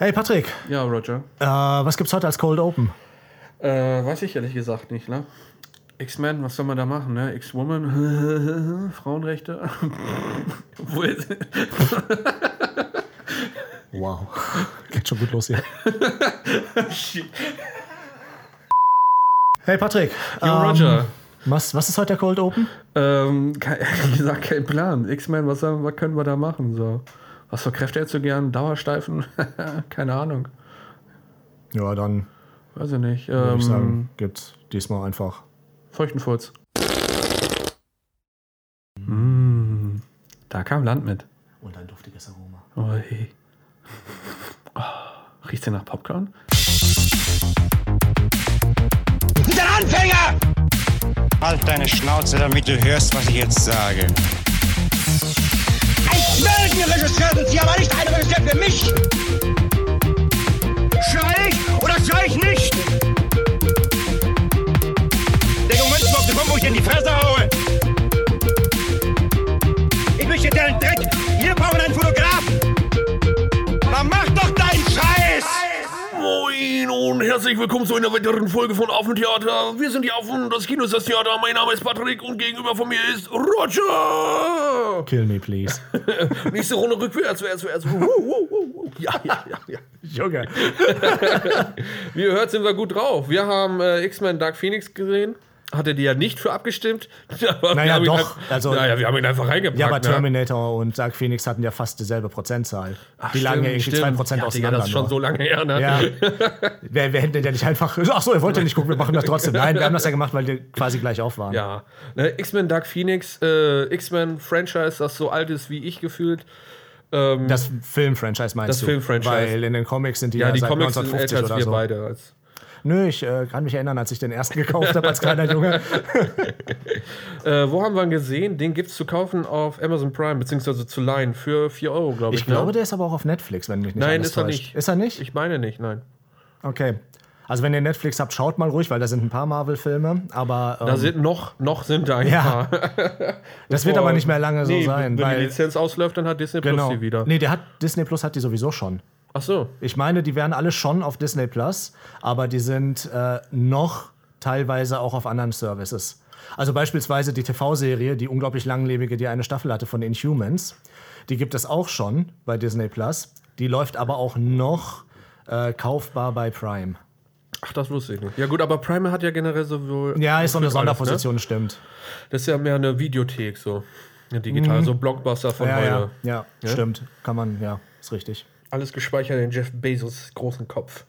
Hey Patrick, Ja, Roger. äh, was gibt's heute als Cold Open? Äh, weiß ich ehrlich gesagt nicht, ne? X-Men, was soll man da machen, ne? X-Woman, Frauenrechte. Wo ist Wow, geht schon gut los hier. Hey Patrick, Yo, ähm, Roger. was, was ist heute der Cold Open? Ähm, kein, ehrlich gesagt, kein Plan. X-Men, was, was können wir da machen? So. Was für Kräfte hättest du gern? Dauersteifen? Keine Ahnung. Ja, dann Weiß ich nicht. würde Ähm, ich sagen, gibt's diesmal einfach. Feuchtenfurz. Mm, da kam Land mit. Und ein duftiges Aroma. Oh, hey. Oh, riecht's denn nach Popcorn? ein Anfänger! Halt deine Schnauze, damit du hörst, was ich jetzt sage. Ein Meldenregisseur sind Sie, aber nicht ein Regisseur für mich! Schrei ich oder schrei ich nicht? Münzen auf die Bombe, wo ich in die Fresse haue! Ich möchte dir einen Dreck! Wir brauchen einen Fotografen! Und herzlich willkommen zu einer weiteren Folge von Affentheater. Wir sind die Affen, das Kino ist das Theater. Mein Name ist Patrick und gegenüber von mir ist Roger. Kill me, please. Nächste Runde rückwärts, wärts, wärts. Ja, ja, ja, ja. Junge. Wie ihr hört, sind wir gut drauf. Wir haben äh, X-Men Dark Phoenix gesehen. Hatte die ja nicht für abgestimmt. Aber Naja, haben ihn doch. Ein, Also- naja, wir haben ihn einfach reingepackt. Ja, aber ne? Terminator und Dark Phoenix hatten ja fast dieselbe Prozentzahl. Ach, die lagen ja stimmt, irgendwie 2% stimmt. ja, auseinander. das ist schon so lange her, ne? Ja. wer, wer hätte denn ja nicht einfach. Ach so, ihr wollt ja nicht gucken, wir machen das trotzdem. Nein, wir haben das ja gemacht, weil die quasi gleich auf waren. Ja, ne, X-Men Dark Phoenix, äh, X-Men-Franchise, das so alt ist wie ich gefühlt. Ähm, Das Film-Franchise meinst Das du? Film-Franchise. Weil in den Comics sind die ja, ja, die seit Comics sind 1950 älter als oder wir so. beide. Als, Nö, ich äh, kann mich erinnern, als ich den ersten gekauft habe als kleiner Junge. äh, wo haben wir ihn gesehen? Den gibt es zu kaufen auf Amazon Prime, beziehungsweise zu leihen für 4 Euro, glaube ich. Ich glaube, ne? der ist aber auch auf Netflix, wenn mich nicht Nein, ist er täuscht. nicht. Ist er nicht? Ich meine nicht, nein. Okay. Also wenn ihr Netflix habt, schaut mal ruhig, weil da sind ein paar Marvel-Filme. Aber ähm, Da sind noch, noch sind da ein Ja. paar. das wird aber nicht mehr lange so nee, sein. Wenn die Lizenz ausläuft, dann hat Disney genau. Plus die wieder. Nee, der hat Disney Plus hat die sowieso schon. Ach so. Ich meine, die wären alle schon auf Disney Plus, aber die sind äh, noch teilweise auch auf anderen Services. Also beispielsweise die TV-Serie, die unglaublich langlebige, die eine Staffel hatte von Inhumans, die gibt es auch schon bei Disney Plus. Die läuft aber auch noch äh, kaufbar bei Prime. Ach, das wusste ich nicht. Ja gut, aber Prime hat ja generell so... Ja, ist so eine alles, Sonderposition, stimmt. Ne? Das ist ja mehr eine Videothek, so. Eine digital, so Blockbuster von Mhm. Ja, heute. ja, ja, stimmt. Kann man, ja, ist richtig. Alles gespeichert in Jeff Bezos großen Kopf.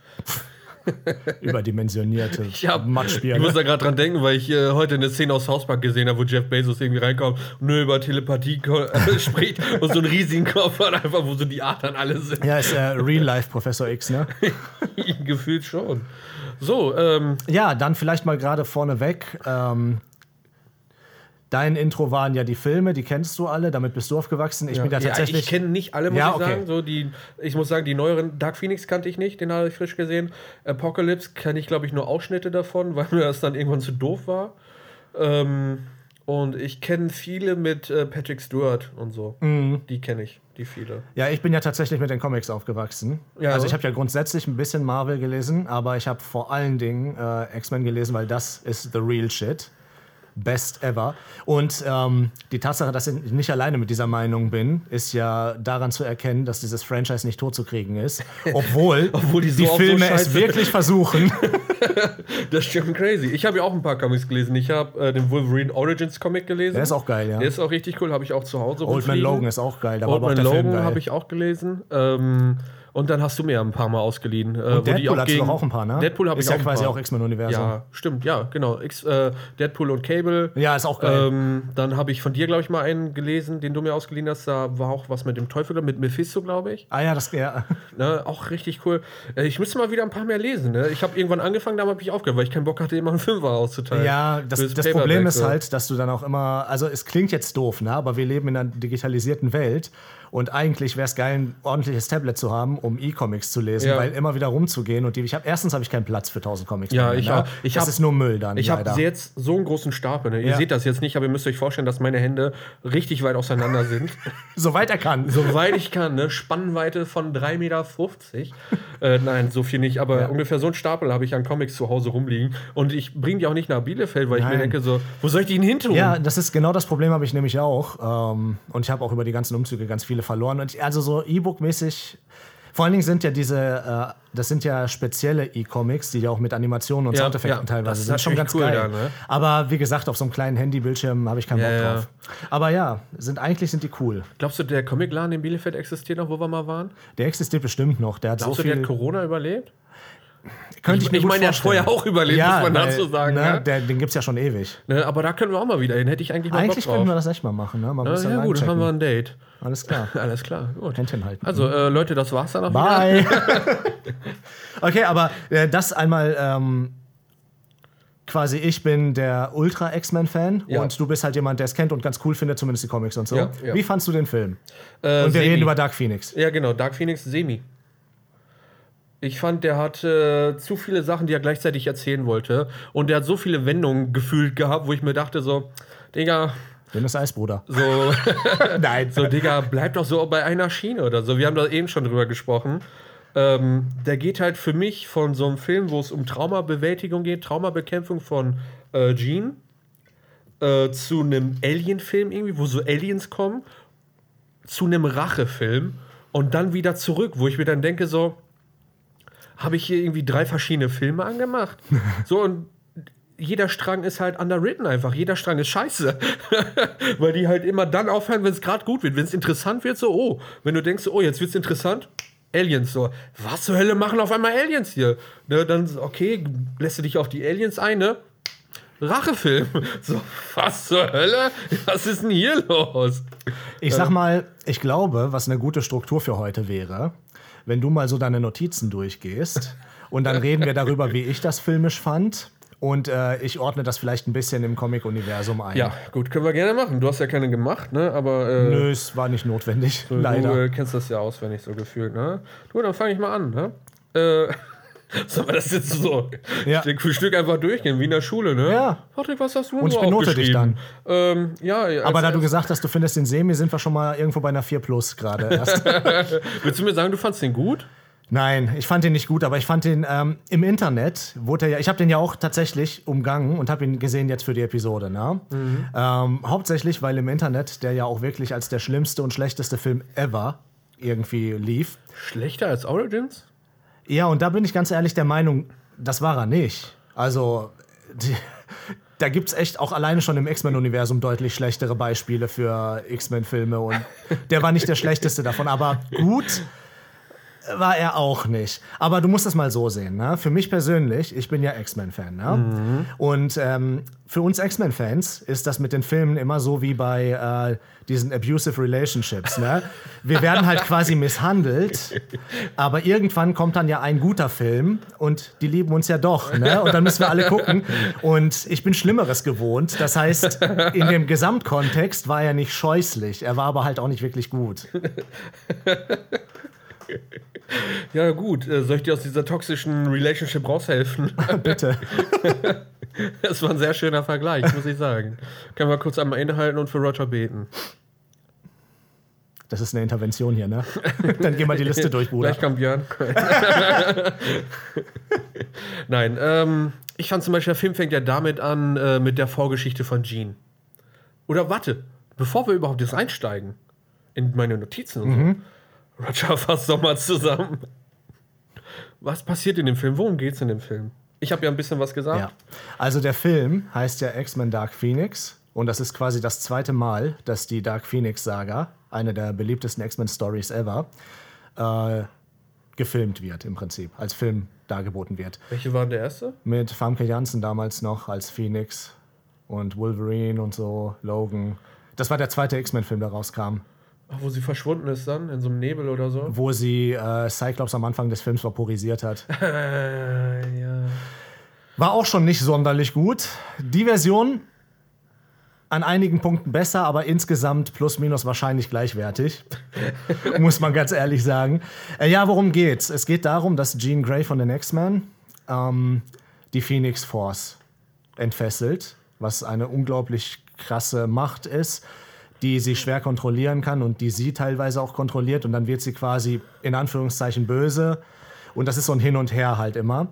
Überdimensionierte Ich, hab, Matschbier. ich muss da gerade dran denken, weil ich äh, heute eine Szene aus South Park gesehen habe, wo Jeff Bezos irgendwie reinkommt und nur über Telepathie äh, spricht und so einen riesigen Kopf hat, einfach wo so die Adern alle sind. Ja, ist äh, Real Life Professor X, ne? Gefühlt schon. So, ähm, Ja, dann vielleicht mal gerade vorneweg. Ähm, dein Intro waren ja die Filme, die kennst du alle, damit bist du aufgewachsen. Ich bin ja ja, tatsächlich. ich kenne nicht alle, muss Ja, ich okay. sagen. So, die, ich muss sagen, die neueren Dark Phoenix kannte ich nicht, den habe ich frisch gesehen. Apocalypse kenne ich, glaube ich, nur Ausschnitte davon, weil mir das dann irgendwann zu doof war. Ähm, und ich kenne viele mit äh, Patrick Stewart und so. Mhm. Die kenne ich, die viele. ja, ich bin ja tatsächlich mit den Comics aufgewachsen. Ja. Also ich habe ja grundsätzlich ein bisschen Marvel gelesen, aber ich habe vor allen Dingen äh, X-Men gelesen, weil das ist the real shit. Best ever. Und ähm, die Tatsache, dass ich nicht alleine mit dieser Meinung bin, ist ja daran zu erkennen, dass dieses Franchise nicht totzukriegen ist. Obwohl, Obwohl die so so Filme es scheiße- wirklich versuchen. Das ist schon crazy. Ich habe ja auch ein paar Comics gelesen. Ich habe äh, den Wolverine Origins Comic gelesen. Der ist auch geil, ja. Der ist auch richtig cool, habe ich auch zu Hause. Old Man. Logan ist auch geil. Da Old aber auch Man Logan habe ich auch gelesen. Ähm, und dann hast du mir ein paar Mal ausgeliehen. Äh, wo die Deadpool du doch auch ein paar, ne? Deadpool habe ich Ist auch ja ein quasi auch X-Men-Universum. Ja, stimmt, ja, genau. X, äh, Deadpool und Cable. Ja, ist auch geil. Ähm, dann habe ich von dir, glaube ich, mal einen gelesen, den du mir ausgeliehen hast. Da war auch was mit dem Teufel, mit Mephisto, glaube ich. ah ja, das ja. Ne, auch richtig cool. Äh, ich müsste mal wieder ein paar mehr lesen. Ne? Ich habe irgendwann angefangen, da habe ich aufgehört, weil ich keinen Bock hatte, immer einen Fünfer auszuteilen. Ja, das, das Problem ist halt, dass du dann auch immer, also es klingt jetzt doof, ne? aber wir leben in einer digitalisierten Welt Und eigentlich wäre es geil, ein ordentliches Tablet zu haben, um E-Comics zu lesen, Ja. weil immer wieder rumzugehen und die, ich habe erstens habe ich keinen Platz für 1000 Comics. Ja, mehr, ich ne? Ich das hab- ist nur Müll dann. Ich habe jetzt so einen großen Stapel. Ne? Ihr Ja. seht das jetzt nicht, aber ihr müsst euch vorstellen, dass meine Hände richtig weit auseinander sind. Soweit er kann. Soweit ich kann, ne? Spannweite von 3,50 Meter. äh, nein, so viel nicht, aber ungefähr so einen Stapel habe ich an Comics zu Hause rumliegen. Und ich bringe die auch nicht nach Bielefeld, weil ich mir Nein. denke, so, wo soll ich die hin tun? Ja, das ist genau das Problem habe ich nämlich auch. Ähm, und ich habe auch über die ganzen Umzüge ganz viele verloren. Und ich, also so E-Book-mäßig. Vor allen Dingen sind ja diese, äh, das sind ja spezielle E-Comics, die ja auch mit Animationen und Ja, Soundeffekten ja, teilweise das ist sind. Schon ganz natürlich geil. cool da, ne? Aber wie gesagt, auf so einem kleinen Handybildschirm habe ich keinen Ja, Bock drauf. Aber ja, sind, eigentlich sind die cool. Glaubst du, der Comicladen in Bielefeld existiert noch, wo wir mal waren? Der existiert bestimmt noch. Der hat Glaubst so du, der viel. hat Corona überlebt? Könnte ich mir ich meine, der hat vorher auch überlebt, ja, muss man weil, dazu sagen. Ne, Ne? der, den gibt es ja schon ewig. Ne, aber da können wir auch mal wieder hin. Hätte ich eigentlich mal Eigentlich könnten wir das echt mal machen. Ne? Man Ja, muss ja gut, dann haben wir ein Date. Alles klar. Alles klar, gut. Händchen halten. Also, äh, Leute, das war's dann auch wieder. Bye. okay, aber äh, das einmal ähm, quasi, ich bin der Ultra-X-Men-Fan Ja. und du bist halt jemand, der es kennt und ganz cool findet, zumindest die Comics und so. Ja. Wie fandst du den Film? Äh, Und wir Semi. reden über Dark Phoenix. Ja, genau, Dark Phoenix Semi. Ich fand, der hat äh, zu viele Sachen, die er gleichzeitig erzählen wollte. Und der hat so viele Wendungen gefühlt gehabt, wo ich mir dachte, so, Digga, Dünnes Eis, Bruder. so, Nein. so, Digga, bleib doch so bei einer Schiene oder so. Wir haben da eben schon drüber gesprochen. Ähm, der geht halt für mich von so einem Film, wo es um Traumabewältigung geht, Traumabekämpfung von äh, Jean, äh, zu einem Alien-Film irgendwie, wo so Aliens kommen, zu einem Rachefilm und dann wieder zurück, wo ich mir dann denke, so, habe ich hier irgendwie drei verschiedene Filme angemacht? so und jeder Strang ist halt underwritten einfach. Jeder Strang ist scheiße. Weil die halt immer dann aufhören, wenn es gerade gut wird. Wenn es interessant wird, so, oh. Wenn du denkst, oh, jetzt wird's interessant, Aliens, so. Was zur Hölle machen auf einmal Aliens hier? Ne, dann, okay, lässt du dich auf die Aliens ein, ne? Rachefilm. So, was zur Hölle? Was ist denn hier los? Ich sag mal, ich glaube, was eine gute Struktur für heute wäre, wenn du mal so deine Notizen durchgehst und dann reden wir darüber, wie ich das filmisch fand. Und äh, ich ordne das vielleicht ein bisschen im Comic-Universum ein. Ja, gut, können wir gerne machen. Du hast ja keine gemacht, ne? Aber äh, Nö, es war nicht notwendig. du leider. äh, kennst das ja auswendig so gefühlt, ne? Du, dann fange ich mal an, ne? Äh, Sollen wir das jetzt so Ja. Stück für Stück einfach durchgehen, wie in der Schule, ne? Ja. Patrick, was hast du Und ich benote dich aufgeschrieben? Ähm, ja, Aber da du gesagt hast, du findest den Semi, sind wir schon mal irgendwo bei einer 4 Plus gerade erst. Willst du mir sagen, du fandst den gut? Nein, ich fand den nicht gut, aber ich fand den ähm, im Internet, wurde er ja, ich habe den ja auch tatsächlich umgangen und habe ihn gesehen jetzt für die Episode. Ne? Ähm, hauptsächlich, weil im Internet der ja auch wirklich als der schlimmste und schlechteste Film ever irgendwie lief. Schlechter als Origins? Ja, und da bin ich ganz ehrlich der Meinung, das war er nicht. Also, die, da gibt es echt auch alleine schon im X-Men-Universum deutlich schlechtere Beispiele für X-Men-Filme und der war nicht der schlechteste davon, aber gut war er auch nicht. Aber du musst das mal so sehen. Ne? Für mich persönlich, ich bin ja X-Men-Fan. Ne? Und ähm, für uns X-Men-Fans ist das mit den Filmen immer so wie bei äh, diesen abusive relationships. Ne? Wir werden halt quasi misshandelt, aber irgendwann kommt dann ja ein guter Film und die lieben uns ja doch. Ne? Und dann müssen wir alle gucken. Und ich bin Schlimmeres gewohnt. Das heißt, in dem Gesamtkontext war er nicht scheußlich. Er war aber halt auch nicht wirklich gut. Ja, gut. Äh, soll ich dir aus dieser toxischen Relationship raushelfen? Bitte. Das war ein sehr schöner Vergleich, muss ich sagen. Können wir kurz einmal innehalten und für Roger beten. Das ist eine Intervention hier, ne? Dann gehen wir die Liste durch, Bruder. Gleich kommt Björn. Nein, ähm, ich fand zum Beispiel, der Film fängt ja damit an, äh, mit der Vorgeschichte von Jean. Oder warte, bevor wir überhaupt jetzt einsteigen in meine Notizen und Mhm. Roger fasst doch mal zusammen. Was passiert in dem Film? Worum geht's in dem Film? Ich habe ja ein bisschen was gesagt. Ja. Also der Film heißt ja X-Men Dark Phoenix und das ist quasi das zweite Mal, dass die Dark Phoenix Saga, eine der beliebtesten X-Men Stories ever, äh, gefilmt wird im Prinzip, als Film dargeboten wird. Welche waren der erste? Mit Famke Janssen damals noch als Phoenix und Wolverine und so, Logan. Das war der zweite X-Men-Film, der rauskam, Ach, wo sie verschwunden ist dann, in so einem Nebel oder so. wo sie äh, Cyclops am Anfang des Films vaporisiert hat. Äh, ja. War auch schon nicht sonderlich gut. Die Version an einigen Punkten besser, aber insgesamt plus minus wahrscheinlich gleichwertig. Muss man ganz ehrlich sagen. Äh, ja, worum geht's? Es geht darum, dass Jean Grey von den X-Men ähm, die Phoenix Force entfesselt, was eine unglaublich krasse Macht ist, die sie schwer kontrollieren kann und die sie teilweise auch kontrolliert. Und dann wird sie quasi in Anführungszeichen böse. Und das ist so ein Hin und Her halt immer.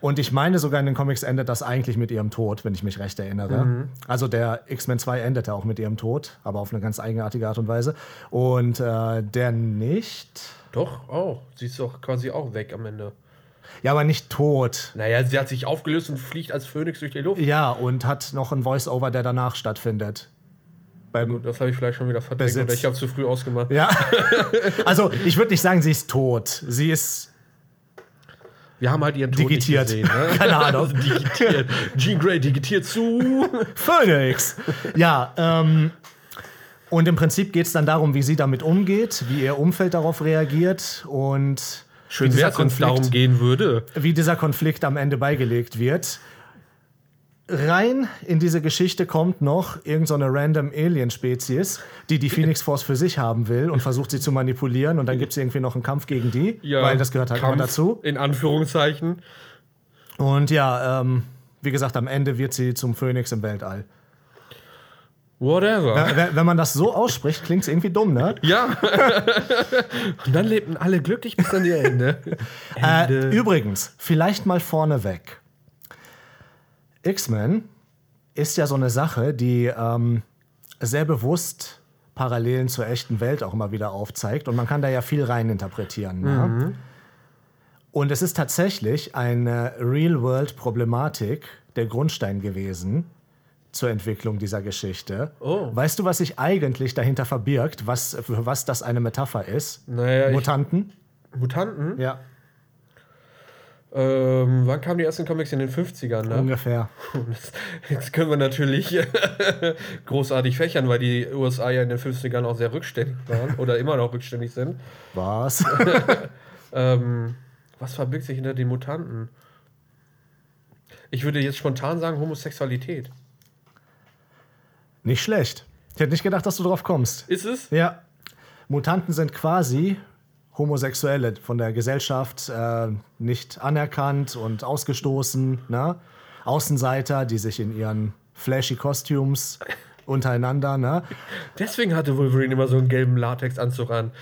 Und ich meine sogar in den Comics endet das eigentlich mit ihrem Tod, wenn ich mich recht erinnere. Also der X-Men 2 endete auch mit ihrem Tod, aber auf eine ganz eigenartige Art und Weise. Und äh, der nicht. Doch, auch. Sie ist doch quasi auch weg am Ende. Ja, aber nicht tot. Naja, sie hat sich aufgelöst und fliegt als Phönix durch die Luft. Ja, und hat noch ein Voice-Over, der danach stattfindet. Beim, Gut, das habe ich vielleicht schon wieder verdeckt oder ich habe zu früh ausgemacht. ja. also, ich würde nicht sagen, sie ist tot. Sie ist Wir haben halt ihren Tod digitiert. gesehen. Ne? Keine Ahnung. digitiert. Jean Grey digitiert zu. Phoenix. Ja, ähm, und im Prinzip geht es dann darum, wie sie damit umgeht, wie ihr Umfeld darauf reagiert und wie Schön dieser wenn es Konflikt- darum gehen würde. wie dieser Konflikt am Ende beigelegt wird. Rein in diese Geschichte kommt noch irgendeine so random Alien-Spezies, die die Phoenix Force für sich haben will und versucht sie zu manipulieren und dann gibt es irgendwie noch einen Kampf gegen die, weil das gehört halt Kampf, immer dazu. In Anführungszeichen. Und ja, ähm, wie gesagt, am Ende wird sie zum Phönix im Weltall. Whatever. Ja, wenn- Wenn man das so ausspricht, klingt es irgendwie dumm, ne? Ja. und dann lebten alle glücklich bis an ihr Ende. Äh, übrigens, vielleicht mal vorneweg. X-Men ist ja so eine Sache, die ähm, sehr bewusst Parallelen zur echten Welt auch immer wieder aufzeigt. Und man kann da ja viel reininterpretieren. Ne? Und es ist tatsächlich eine Real-World-Problematik der Grundstein gewesen zur Entwicklung dieser Geschichte. Oh. Weißt du, was sich eigentlich dahinter verbirgt, was, für was das eine Metapher ist? Naja, ich, Mutanten? Mutanten. Ja, Ähm, wann kamen die ersten Comics? In den 50ern, ne? ungefähr. Jetzt können wir natürlich großartig fächern, weil die USA ja in den 50ern auch sehr rückständig waren oder immer noch rückständig sind. Was? Ähm, was verbirgt sich hinter den Mutanten? Ich würde jetzt spontan sagen Homosexualität. Nicht schlecht. Ich hätte nicht gedacht, dass du drauf kommst. Ist es? Ja. Mutanten sind quasi Homosexuelle von der Gesellschaft äh, nicht anerkannt und ausgestoßen. Ne? Außenseiter, die sich in ihren flashy Costumes untereinander. Ne? Deswegen hatte Wolverine immer so einen gelben Latexanzug an.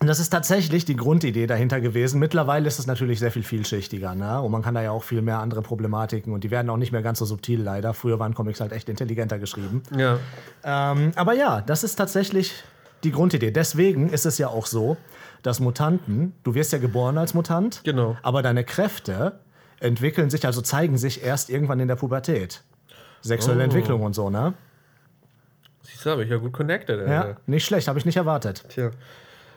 Und das ist tatsächlich die Grundidee dahinter gewesen. Mittlerweile ist es natürlich sehr viel vielschichtiger. Ne? Und man kann da ja auch viel mehr andere Problematiken und die werden auch nicht mehr ganz so subtil leider. Früher waren Comics halt echt intelligenter geschrieben. Ja. Ähm, aber ja, das ist tatsächlich die Grundidee. Deswegen ist es ja auch so, dass Mutanten, du wirst ja geboren als Mutant, Genau. aber deine Kräfte entwickeln sich, also zeigen sich erst irgendwann in der Pubertät. Sexuelle Oh. Entwicklung und so, ne? Siehst du, habe ich ja gut connected. Ja, Alter. nicht schlecht, habe ich nicht erwartet. Tja.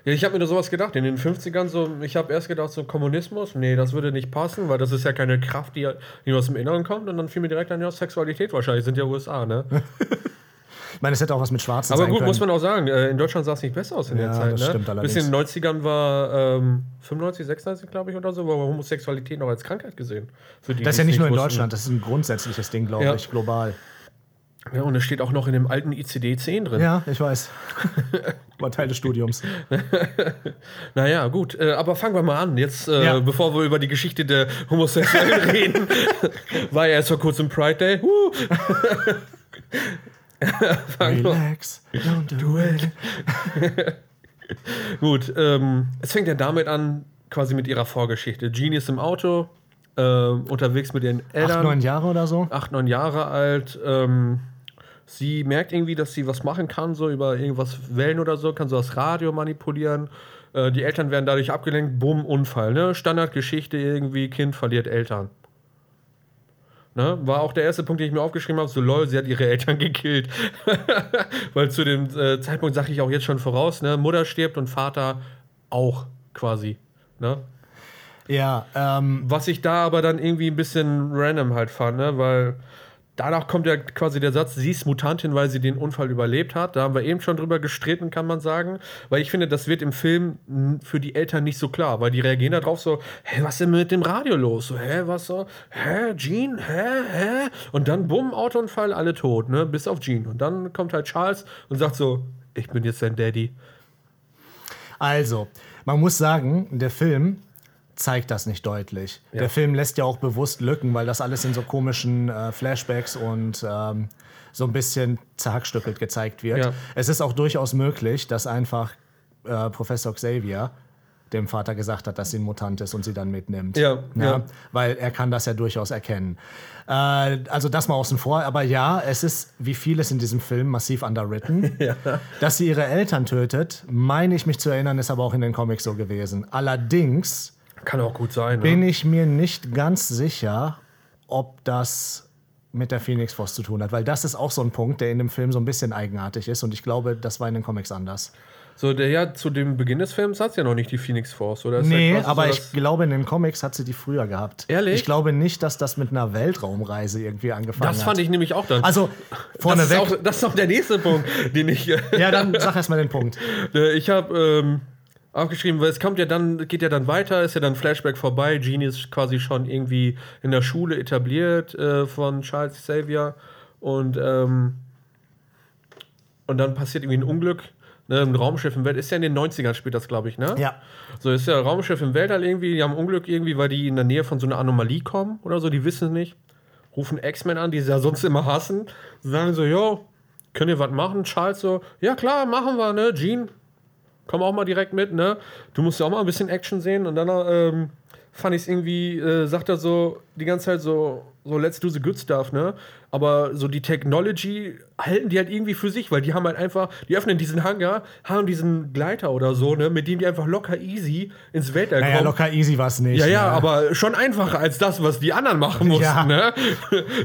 Ja, ich habe mir da sowas gedacht. In den 50ern so, ich habe erst gedacht, so Kommunismus, nee, das würde nicht passen, weil das ist ja keine Kraft, die, die aus dem Inneren kommt. Und dann fiel mir direkt an, ja, Sexualität wahrscheinlich, sind ja USA, ne? Ich meine, es hätte auch was mit Schwarzen Aber sein gut, können. muss man auch sagen, äh, in Deutschland sah es nicht besser aus in Ja, der Zeit. das ne? stimmt allerdings. Bis in den 90ern war ähm, 95, 96, glaube ich, oder so, war Homosexualität noch als Krankheit gesehen. Die, das ist ja nicht nur in wussten. Deutschland, das ist ein grundsätzliches Ding, glaube Ja. ich, global. Ja, und es steht auch noch in dem alten ICD-10 drin. Ja, ich weiß. War Teil des Studiums. Naja, gut, äh, aber fangen wir mal an. Jetzt, äh, Ja. bevor wir über die Geschichte der Homosexuellen reden, war ja erst vor kurzem Pride Day. Huh. Relax, don't do it. Gut, ähm, es fängt ja damit an, quasi mit ihrer Vorgeschichte. Jean ist im Auto, äh, unterwegs mit ihren Eltern. Acht, neun Jahre oder so? acht, neun Jahre alt. Ähm, sie merkt irgendwie, dass sie was machen kann, so über irgendwas Wellen oder so, kann so das Radio manipulieren. Äh, die Eltern werden dadurch abgelenkt, bumm, Unfall. Ne? Standardgeschichte irgendwie, Kind verliert Eltern. Ne? War auch der erste Punkt, den ich mir aufgeschrieben habe, so lol, sie hat ihre Eltern gekillt. Weil zu dem äh, Zeitpunkt sage ich auch jetzt schon voraus, ne? Mutter stirbt und Vater auch quasi. Ne? Ja, ähm, Was ich da aber dann irgendwie ein bisschen random halt fand, ne? weil danach kommt ja quasi der Satz, sie ist Mutantin, weil sie den Unfall überlebt hat. Da haben wir eben schon drüber gestritten, kann man sagen. Weil ich finde, das wird im Film für die Eltern nicht so klar, weil die reagieren darauf so, hä, was ist denn mit dem Radio los? So, hä, was so? Hä, Jean? Hä, hä? Und dann, bumm, Autounfall, alle tot, ne? Bis auf Jean. Und dann kommt halt Charles und sagt so, ich bin jetzt dein Daddy. Also, man muss sagen, der Film zeigt das nicht deutlich. Ja. Der Film lässt ja auch bewusst Lücken, weil das alles in so komischen äh, Flashbacks und ähm, so ein bisschen zerhackstückelt gezeigt wird. Ja. Es ist auch durchaus möglich, dass einfach äh, Professor Xavier dem Vater gesagt hat, dass sie ein Mutant ist und sie dann mitnimmt. Ja, ja. Weil er kann das ja durchaus erkennen. Äh, also das mal außen vor. Aber ja, es ist wie vieles in diesem Film massiv underwritten. Dass sie ihre Eltern tötet, meine ich mich zu erinnern, ist aber auch in den Comics so gewesen. Allerdings Kann auch gut sein. bin ne? ich mir nicht ganz sicher, ob das mit der Phoenix Force zu tun hat, weil das ist auch so ein Punkt, der in dem Film so ein bisschen eigenartig ist und ich glaube, das war in den Comics anders. So, der ja zu dem Beginn des Films hat ja noch nicht die Phoenix Force, oder? Ist Nee, ja aber so, ich glaube, in den Comics hat sie die früher gehabt. Ehrlich? Ich glaube nicht, dass das mit einer Weltraumreise irgendwie angefangen hat. Das fand ich nämlich auch dann. Also, das ist, vorneweg. auch, das ist auch der nächste Punkt, den ich. Ja, dann sag erst mal den Punkt. Ich habe ähm, aufgeschrieben, weil es kommt ja dann, geht ja dann weiter, ist ja dann Flashback vorbei. Genie ist quasi schon irgendwie in der Schule etabliert äh, von Charles Xavier und ähm, und dann passiert irgendwie ein Unglück. Ne, ein Raumschiff im Weltall. Ist ja in den 90ern spielt das, glaube ich, ne? Ja. So ist ja ein Raumschiff im Weltall irgendwie, die haben Unglück irgendwie, weil die in der Nähe von so einer Anomalie kommen oder so, die wissen es nicht. Rufen X-Men an, die sie ja sonst immer hassen. Sagen so, jo, könnt ihr was machen? Charles so, ja klar, machen wir, ne? Gene, komm auch mal direkt mit, ne? Du musst ja auch mal ein bisschen Action sehen. Und dann ähm, fand ich es irgendwie, äh, sagt er so die ganze Zeit so, so let's do the good stuff, ne? Aber so die Technology halten die halt irgendwie für sich, weil die haben halt einfach, die öffnen diesen Hangar, haben diesen Gleiter oder so, ne? Mit dem die einfach locker easy ins Weltall Naja, kommen. locker easy war es nicht. Ja, ja, ne? aber schon einfacher als das, was die anderen machen mussten. Ja. Ne?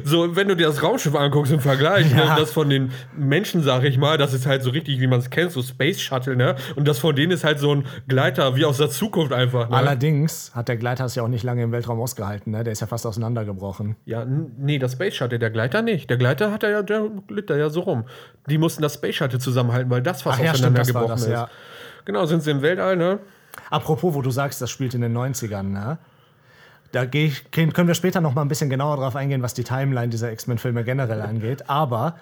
So, wenn du dir das Raumschiff anguckst im Vergleich, Ja. ne? das von den Menschen, sag ich mal, das ist halt so richtig, wie man es kennt, so Space Shuttle, ne? Und das von denen ist halt so ein Gleiter wie aus der Zukunft einfach. Ne? Allerdings hat der Gleiter es ja auch nicht lange im Weltraum ausgehalten, ne? Der ist ja fast auseinandergebrochen. Ja, nee, das Space Shuttle, der Gleiter nicht. Der Gleiter hat er ja, der glitt da ja so rum. Die mussten das Space Shuttle zusammenhalten, weil das fast Ach ja, stimmt, das war auseinandergebrochen das, ist. ja. Genau, sind sie im Weltall, ne? Apropos, wo du sagst, das spielt in den 90ern, ne? Da ich, können wir später noch mal ein bisschen genauer drauf eingehen, was die Timeline dieser X-Men-Filme generell angeht. Aber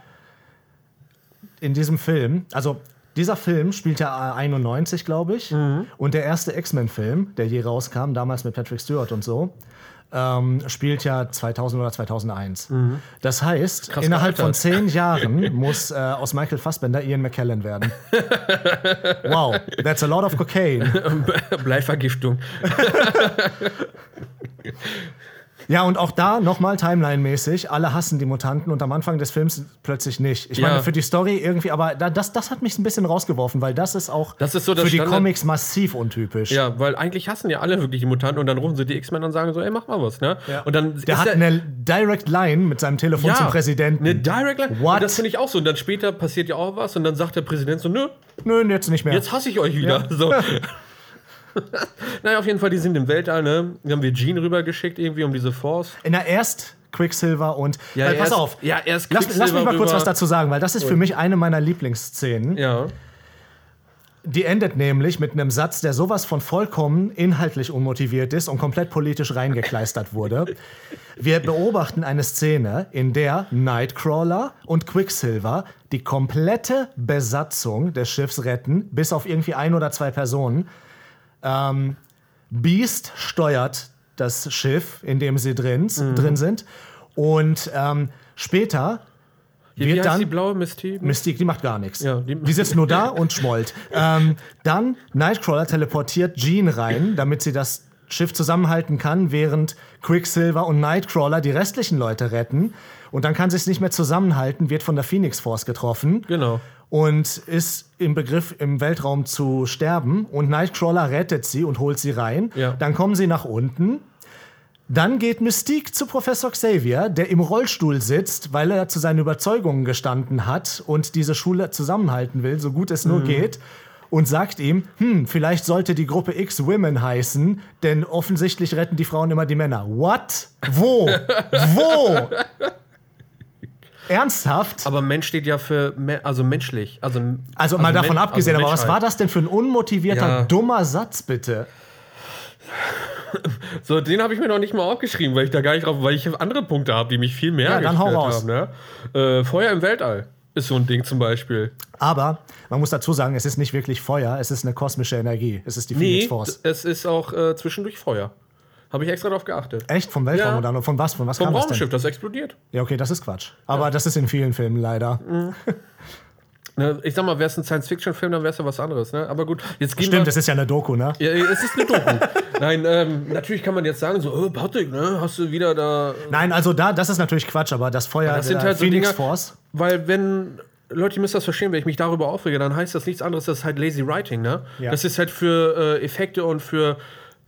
in diesem Film, also dieser Film spielt ja 91, glaube ich. Und der erste X-Men-Film, der je rauskam, damals mit Patrick Stewart und so, ähm, spielt ja 2000 oder 2001. Das heißt, Krass innerhalb von zehn Jahren muss äh, aus Michael Fassbender Ian McKellen werden. wow, that's a lot of cocaine. Bleivergiftung. Ja, und auch da nochmal Timeline-mäßig, alle hassen die Mutanten und am Anfang des Films plötzlich nicht. Ich Ja. meine, für die Story irgendwie, aber da, das, das hat mich ein bisschen rausgeworfen, weil das ist auch Das ist so für die Standard- Comics massiv untypisch. Ja, weil eigentlich hassen ja alle wirklich die Mutanten und dann rufen sie die X-Men und sagen so, ey, mach mal was, ne? Ja. Und dann Der hat eine Direct Line mit seinem Telefon zum Präsidenten. Eine Direct Line. What? Und das finde ich auch so. Und dann später passiert ja auch was und dann sagt der Präsident so, nö, Nö, jetzt nicht mehr. jetzt hasse ich euch wieder. So. naja, auf jeden Fall, die sind im Weltall, ne? Dann haben wir Jean rübergeschickt irgendwie um diese Force. In der erst Quicksilver und. Ja, weil, pass erst- auf. ja, erst lass, lass mich mal kurz was dazu sagen, weil das ist für mich eine meiner Lieblingsszenen. Ja. Die endet nämlich mit einem Satz, der sowas von vollkommen inhaltlich unmotiviert ist und komplett politisch reingekleistert wurde. Wir beobachten eine Szene, in der Nightcrawler und Quicksilver die komplette Besatzung des Schiffs retten, bis auf irgendwie ein oder zwei Personen. Ähm, Beast steuert das Schiff, in dem sie drin, drin sind. Und ähm, später Wie, wie wird heißt dann die blaue Mystique? Mystique, die macht gar nichts. Ja, die, die- sitzt nur da und schmollt. Ähm, dann Nightcrawler teleportiert Jean rein, damit sie das Schiff zusammenhalten kann, während Quicksilver und Nightcrawler die restlichen Leute retten. Und dann kann sie es nicht mehr zusammenhalten, wird von der Phoenix Force getroffen Genau. Und ist im Begriff, im Weltraum zu sterben. Und Nightcrawler rettet sie und holt sie rein. Ja. Dann kommen sie nach unten. Dann geht Mystique zu Professor Xavier, der im Rollstuhl sitzt, weil er zu seinen Überzeugungen gestanden hat und diese Schule zusammenhalten will, so gut es nur geht. Und sagt ihm, hm, vielleicht sollte die Gruppe X Women heißen, denn offensichtlich retten die Frauen immer die Männer. What? Wo? Wo? Ernsthaft? Aber Mensch steht ja für, me also menschlich. Also, also mal davon Men- abgesehen, also aber was war das denn für ein unmotivierter, Ja. dummer Satz, bitte? So, den habe ich mir noch nicht mal aufgeschrieben, weil ich da gar nicht drauf, weil ich andere Punkte habe, die mich viel mehr Ja, dann hau raus. haben. Ne? Äh, Feuer im Weltall ist so ein Ding zum Beispiel. Aber man muss dazu sagen, es ist nicht wirklich Feuer, es ist eine kosmische Energie. Es ist die Phoenix Nee, Force. es ist auch äh, zwischendurch Feuer. Habe ich extra darauf geachtet. Echt? Vom Weltraum Ja. oder von was? Von was Vom kam das Raumschiff, denn? das explodiert. Ja, okay, das ist Quatsch. Aber das ist in vielen Filmen leider. Ne, ich sag mal, wäre es ein Science-Fiction-Film, dann wäre es ja was anderes. Ne? Aber gut, jetzt gehen Stimmt, wir. das ist ja eine Doku, ne? Ja, es ist eine Doku. Nein, ähm, natürlich kann man jetzt sagen, so, oh, Patrick, ne, hast du wieder da. Nein, also da, das ist natürlich Quatsch, aber das Feuer Das sind der halt so Phoenix Dinger- Force. Weil, wenn. Leute, ihr müsst das verstehen, wenn ich mich darüber aufrege, dann heißt das nichts anderes, das ist halt lazy writing, ne? Ja. Das ist halt für äh, Effekte und für,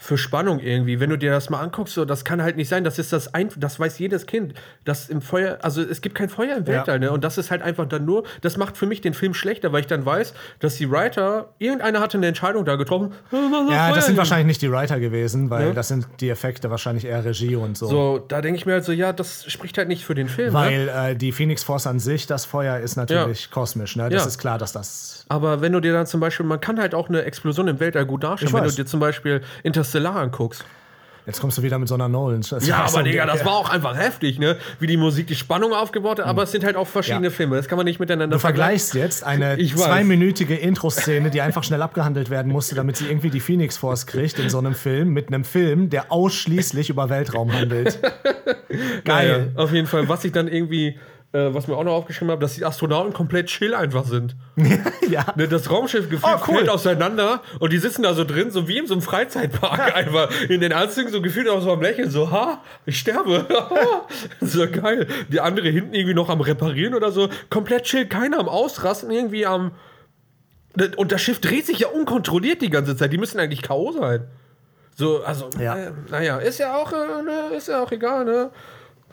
für Spannung irgendwie. Wenn du dir das mal anguckst, so, das kann halt nicht sein, das ist das ein, das weiß jedes Kind, dass im Feuer, also es gibt kein Feuer im Weltall, ne? Und das ist halt einfach dann nur, das macht für mich den Film schlechter, weil ich dann weiß, dass die Writer, irgendeiner hatte eine Entscheidung da getroffen. Ja, das sind wahrscheinlich nicht die Writer gewesen, weil Ja. das sind die Effekte wahrscheinlich eher Regie und so. So, da denke ich mir halt so, ja, das spricht halt nicht für den Film. ne? Weil äh, die Phoenix Force an sich, das Feuer ist natürlich kosmisch, ne? Das Ja. ist klar, dass das. Aber wenn du dir dann zum Beispiel, man kann halt auch eine Explosion im Weltall gut darstellen, wenn du dir zum Beispiel Interstellar anguckst. Jetzt kommst du wieder mit so einer Nolan. Das Ja, aber Digga, das war auch einfach heftig, ne? Wie die Musik die Spannung aufgebaut hat, aber es sind halt auch verschiedene Ja. Filme. Das kann man nicht miteinander Du vergleichst jetzt eine zweiminütige Intro-Szene, die einfach schnell abgehandelt werden musste, damit sie irgendwie die Phoenix Force kriegt in so einem Film, mit einem Film, der ausschließlich über Weltraum handelt. Geil. Ja, auf jeden Fall, was ich dann irgendwie, äh, was mir auch noch aufgeschrieben habe, dass die Astronauten komplett chill einfach sind. Ja. Ne, das Raumschiff gefühlt Oh, cool. fällt auseinander und die sitzen da so drin, so wie in so einem Freizeitpark einfach. In den Anzügen so gefühlt auch so am Lächeln, so, ha, ich sterbe. so geil. Die andere hinten irgendwie noch am Reparieren oder so. Komplett chill, keiner am Ausrasten, irgendwie am. Und das Schiff dreht sich ja unkontrolliert die ganze Zeit. Die müssen eigentlich K.O. sein. So, also, Ja. äh, naja, ist ja auch, äh, ne, ist ja auch egal, ne?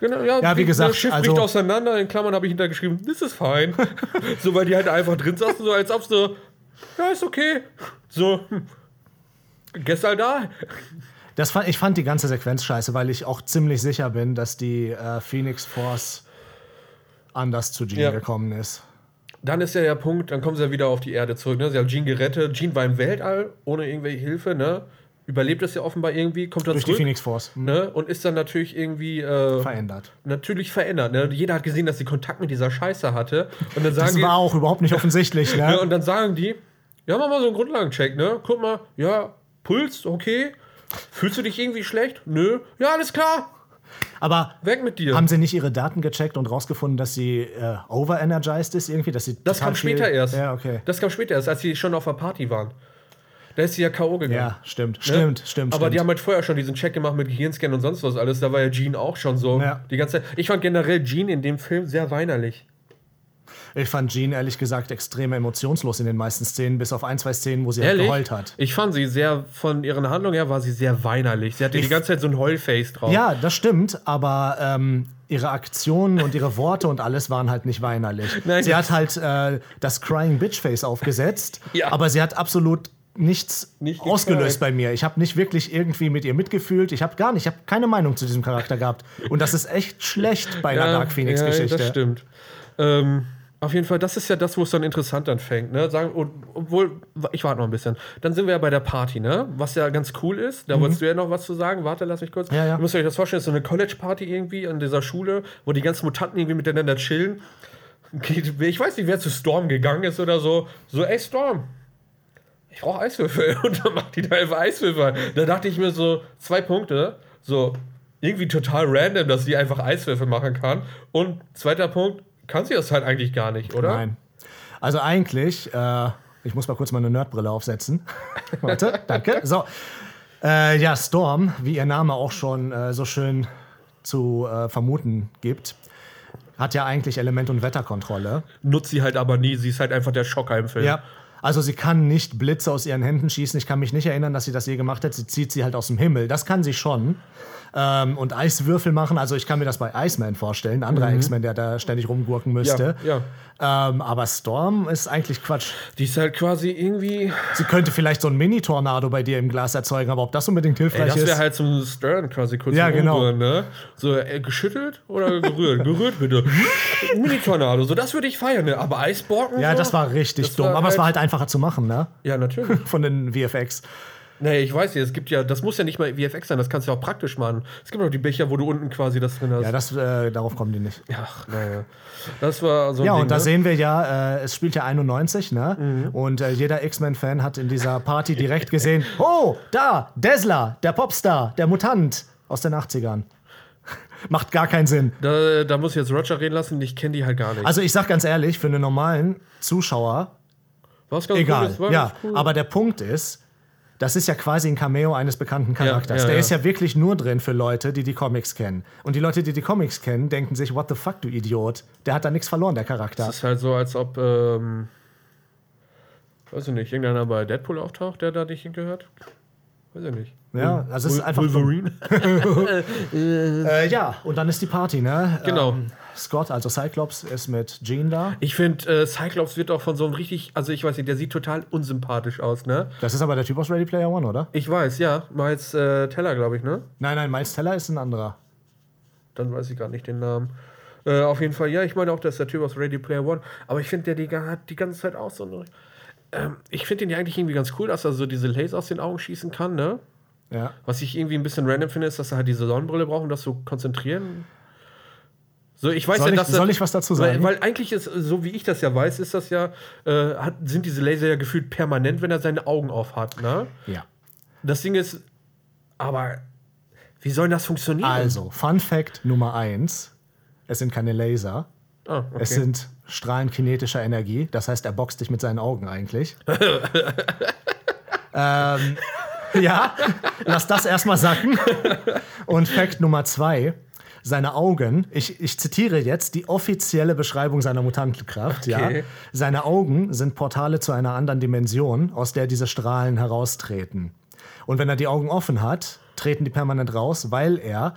Genau, ja, Ja, wie gesagt, das Schiff also- bricht auseinander, in Klammern habe ich hintergeschrieben, this is fine. so, weil die halt einfach drin saßen, so als ob so, ja, ist okay. So, hm, gestern da. Das fand, ich fand die ganze Sequenz scheiße, weil ich auch ziemlich sicher bin, dass die äh, Phoenix Force anders zu Jean Ja. gekommen ist. Dann ist ja der Punkt, dann kommen sie ja wieder auf die Erde zurück. Ne? Sie haben Jean gerettet. Jean war im Weltall, ohne irgendwelche Hilfe, ne? Überlebt es ja offenbar irgendwie, kommt dann Durch die zurück. Phoenix Force. Hm. Ne? Und ist dann natürlich irgendwie äh, Verändert. natürlich verändert. Ne? Jeder hat gesehen, dass sie Kontakt mit dieser Scheiße hatte. Und dann sagen Das die, war auch überhaupt nicht offensichtlich, ne? und dann sagen die, ja, mach mal so einen Grundlagencheck, ne? Guck mal, ja, Puls, okay. Fühlst du dich irgendwie schlecht? Nö. Ja, alles klar. Aber Weg mit dir. haben sie nicht ihre Daten gecheckt und rausgefunden, dass sie äh, overenergized ist irgendwie? Dass sie das kam später erst. Ja, okay. Das kam später erst, als sie schon auf der Party waren. Da ist sie ja K.O. gegangen. Ja, stimmt. Ne? Stimmt, stimmt, Aber stimmt. die haben halt vorher schon diesen Check gemacht mit Gehirnscan und sonst was alles. Da war ja Jean auch schon so Ja. die ganze Zeit. Ich fand generell Jean in dem Film sehr weinerlich. Ich fand Jean ehrlich gesagt extrem emotionslos in den meisten Szenen, bis auf ein, zwei Szenen, wo sie halt geheult hat. Ich fand sie sehr, von ihren Handlungen her war sie sehr weinerlich. Sie hatte die ganze Zeit so ein Heulface drauf. Ja, das stimmt, aber ähm, ihre Aktionen und ihre Worte und alles waren halt nicht weinerlich. Nein, sie das- hat halt äh, das Crying Bitch Face aufgesetzt, Ja. aber sie hat absolut nichts Nicht ausgelöst bei mir. Ich habe nicht wirklich irgendwie mit ihr mitgefühlt. Ich habe gar nicht, ich habe keine Meinung zu diesem Charakter gehabt. Und das ist echt schlecht bei einer Dark Phoenix Geschichte. Ja, das stimmt. Ähm, auf jeden Fall, das ist ja das, wo es dann interessant anfängt. Ne? Sagen, obwohl, ich warte noch ein bisschen. Dann sind wir ja bei der Party, ne? Was ja ganz cool ist. Da wolltest du ja noch was zu sagen. Warte, lass mich kurz. Mhm. Ja, ja. Ihr müsst euch das vorstellen, das ist so eine College-Party irgendwie an dieser Schule, wo die ganzen Mutanten irgendwie miteinander chillen. Geht- Ich weiß nicht, wer zu Storm gegangen ist oder so. So, ey, Storm, ich brauche Eiswürfel. Und dann macht die da einfach Eiswürfel. Da dachte ich mir so, zwei Punkte. So, irgendwie total random, dass sie einfach Eiswürfel machen kann. Und zweiter Punkt, kann sie das halt eigentlich gar nicht, oder? Nein. Also eigentlich, äh, ich muss mal kurz meine Nerdbrille aufsetzen. Warte, danke. So. Äh, ja, Storm, wie ihr Name auch schon äh, so schön zu äh, vermuten gibt, hat ja eigentlich Element- und Wetterkontrolle. Nutzt sie halt aber nie. Sie ist halt einfach der Schocker im Film. Ja. Also sie kann nicht Blitze aus ihren Händen schießen. Ich kann mich nicht erinnern, dass sie das je gemacht hat. Sie zieht sie halt aus dem Himmel. Das kann sie schon. Ähm, und Eiswürfel machen. Also ich kann mir das bei Iceman vorstellen, ein anderer X-Men, der da ständig rumgurken müsste. Mhm. Ja, Ähm, aber Storm ist eigentlich Quatsch. Die ist halt quasi irgendwie. Sie könnte vielleicht so ein Mini-Tornado bei dir im Glas erzeugen, aber ob das unbedingt Ey, hilfreich das ist. wäre halt zum Stirren quasi kurz Ja, genau. Umrühren, ne? So äh, geschüttelt oder gerührt? gerührt bitte. Mini-Tornado, so das würde ich feiern, ne? Aber Eisborken? ja, so? das war richtig Das dumm. war aber es halt- war halt einfacher zu machen, ne? Ja, natürlich. Von den VFX. Nee, ich weiß nicht, es gibt ja, das muss ja nicht mal VFX sein, das kannst du ja auch praktisch machen. Es gibt auch die Becher, wo du unten quasi das drin hast. Ja, das, äh, darauf kommen die nicht. Ach, naja. Das war so Ja, Ding, und da ne? sehen wir ja, äh, es spielt ja 91, ne? Mhm. Und äh, jeder X-Men-Fan hat in dieser Party direkt gesehen: Oh, da, Desla, der Popstar, der Mutant aus den 80ern. Macht gar keinen Sinn. Da, da muss ich jetzt Roger reden lassen, ich kenne die halt gar nicht. Also, ich sag ganz ehrlich, für einen normalen Zuschauer, was ganz egal. War ja, cool. aber der Punkt ist, das ist ja quasi ein Cameo eines bekannten Charakters. ja, der ja. ist ja wirklich nur drin für Leute, die die Comics kennen. Und die Leute, die die Comics kennen, denken sich: What the fuck, du Idiot? Der hat da nichts verloren, der Charakter. Das ist halt so, als ob, ähm, weiß ich nicht, irgendeiner bei Deadpool auftaucht, der da nicht hingehört. Weiß ich nicht. Ja, also es ist einfach. Wolverine. Äh, ja, und dann ist die Party, ne? Genau. Ähm, Scott, also Cyclops, ist mit Jean da. Ich finde, äh, Cyclops wird auch von so einem richtig, also ich weiß nicht, der sieht total unsympathisch aus, ne? Das ist aber der Typ aus Ready Player One, oder? Ich weiß, ja. Miles äh, Teller, glaube ich, ne? Nein, nein, Miles Teller ist ein anderer. Dann weiß ich gar nicht den Namen. Äh, auf jeden Fall, ja, ich meine auch, das ist der Typ aus Ready Player One. Aber ich finde, der die, hat die ganze Zeit auch so eine. Ähm, ich finde den ja eigentlich irgendwie ganz cool, dass er so diese Laser aus den Augen schießen kann, ne? Ja. Was ich irgendwie ein bisschen random finde, ist, dass er halt diese Sonnenbrille braucht, um das zu konzentrieren. So, ich weiß Soll ja, ich- dass soll ich was dazu sagen? Weil, weil eigentlich ist, so wie ich das ja weiß, ist das ja, äh, hat, sind diese Laser ja gefühlt permanent, wenn er seine Augen auf hat, ne? Ja. Das Ding ist, aber wie soll das funktionieren? Also, Fun Fact Nummer eins: Es sind keine Laser. Ah, okay. Es sind Strahlen kinetischer Energie. Das heißt, er boxt dich mit seinen Augen eigentlich. ähm, ja, lass das erstmal sacken. Und Fact Nummer zwei. Seine Augen, ich, ich zitiere jetzt die offizielle Beschreibung seiner Mutantenkraft. Ja. Okay. Seine Augen sind Portale zu einer anderen Dimension, aus der diese Strahlen heraustreten. Und wenn er die Augen offen hat, treten die permanent raus, weil er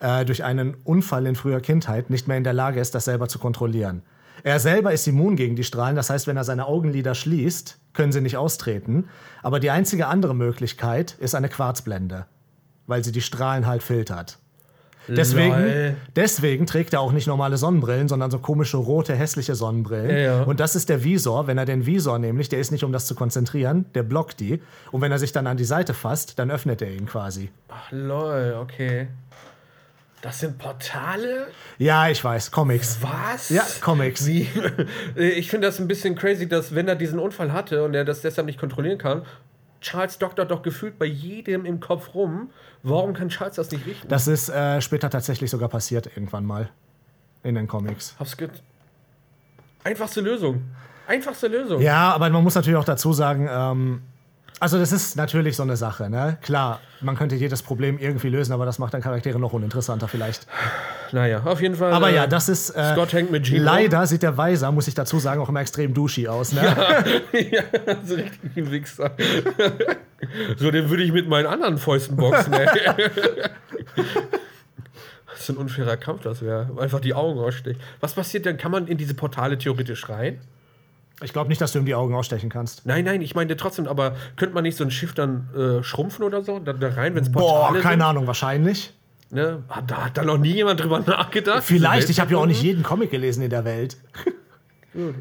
äh, durch einen Unfall in früher Kindheit nicht mehr in der Lage ist, das selber zu kontrollieren. Er selber ist immun gegen die Strahlen, das heißt, wenn er seine Augenlider schließt, können sie nicht austreten. Aber die einzige andere Möglichkeit ist eine Quarzblende, weil sie die Strahlen halt filtert. Deswegen, Lol. deswegen trägt er auch nicht normale Sonnenbrillen, sondern so komische rote, hässliche Sonnenbrillen. Ja, ja. Und das ist der Visor. Wenn er den Visor nämlich, der ist nicht, um das zu konzentrieren, der blockt die. Und wenn er sich dann an die Seite fasst, dann öffnet er ihn quasi. Ach, lol, okay. Das sind Portale? Ja, ich weiß, Comics. Was? Ja, Comics. Wie? Ich finde das ein bisschen crazy, dass wenn er diesen Unfall hatte und er das deshalb nicht kontrollieren kann, Charles doktert doch gefühlt bei jedem im Kopf rum. Warum kann Charles das nicht richten? Das ist äh, später tatsächlich sogar passiert, irgendwann mal. In den Comics. Hab's ge Einfachste Lösung. Einfachste Lösung. Ja, aber man muss natürlich auch dazu sagen, ähm, also das ist natürlich so eine Sache, ne? Klar, man könnte jedes Problem irgendwie lösen, aber das macht dann Charaktere noch uninteressanter vielleicht. Naja, auf jeden Fall. Aber äh, ja, das ist. Äh, Scott hängt mit Jean Leider sieht der Weiser, muss ich dazu sagen, auch immer extrem douchey aus. Ne? ja, so richtig ein Wichser. so, den würde ich mit meinen anderen Fäusten boxen, ey. Was für ein unfairer Kampf das wäre. Einfach die Augen ausstechen. Was passiert denn? Kann man in diese Portale theoretisch rein? Ich glaube nicht, dass du ihm die Augen ausstechen kannst. Nein, nein, ich meine trotzdem, aber könnte man nicht so ein Schiff dann äh, schrumpfen oder so? Da, da rein, wenn es Boah, keine Ahnung, wahrscheinlich. sind? Ne? Hat, da hat da noch nie jemand drüber nachgedacht. Vielleicht, ich habe ja auch nicht jeden Comic gelesen in der Welt.